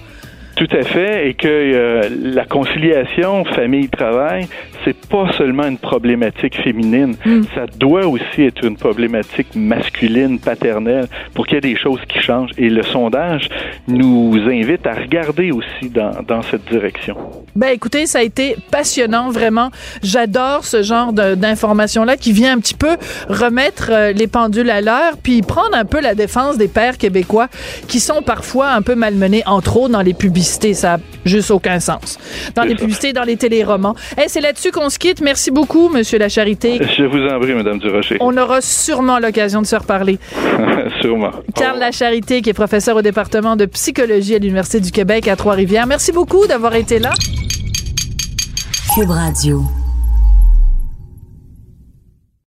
Tout à fait, et que euh, la conciliation famille-travail, c'est pas seulement une problématique féminine, hmm. ça doit aussi être une problématique masculine, paternelle, pour qu'il y ait des choses qui changent. Et le sondage nous invite à regarder aussi dans, dans cette direction. Ben écoutez, ça a été passionnant, vraiment. J'adore ce genre d'information-là qui vient un petit peu remettre euh, les pendules à l'heure, puis prendre un peu la défense des pères québécois qui sont parfois un peu malmenés, entre autres dans les publicités. Ça n'a juste aucun sens. Dans les publicités, dans les téléromans. Et c'est là-dessus qu'on se quitte. Merci beaucoup, Monsieur La Charité. Je vous en prie, Madame Durocher. On aura sûrement l'occasion de se reparler. sûrement. Carl La Charité, qui est professeur au département de psychologie à l'Université du Québec à Trois-Rivières. Merci beaucoup d'avoir été là. Cube Radio.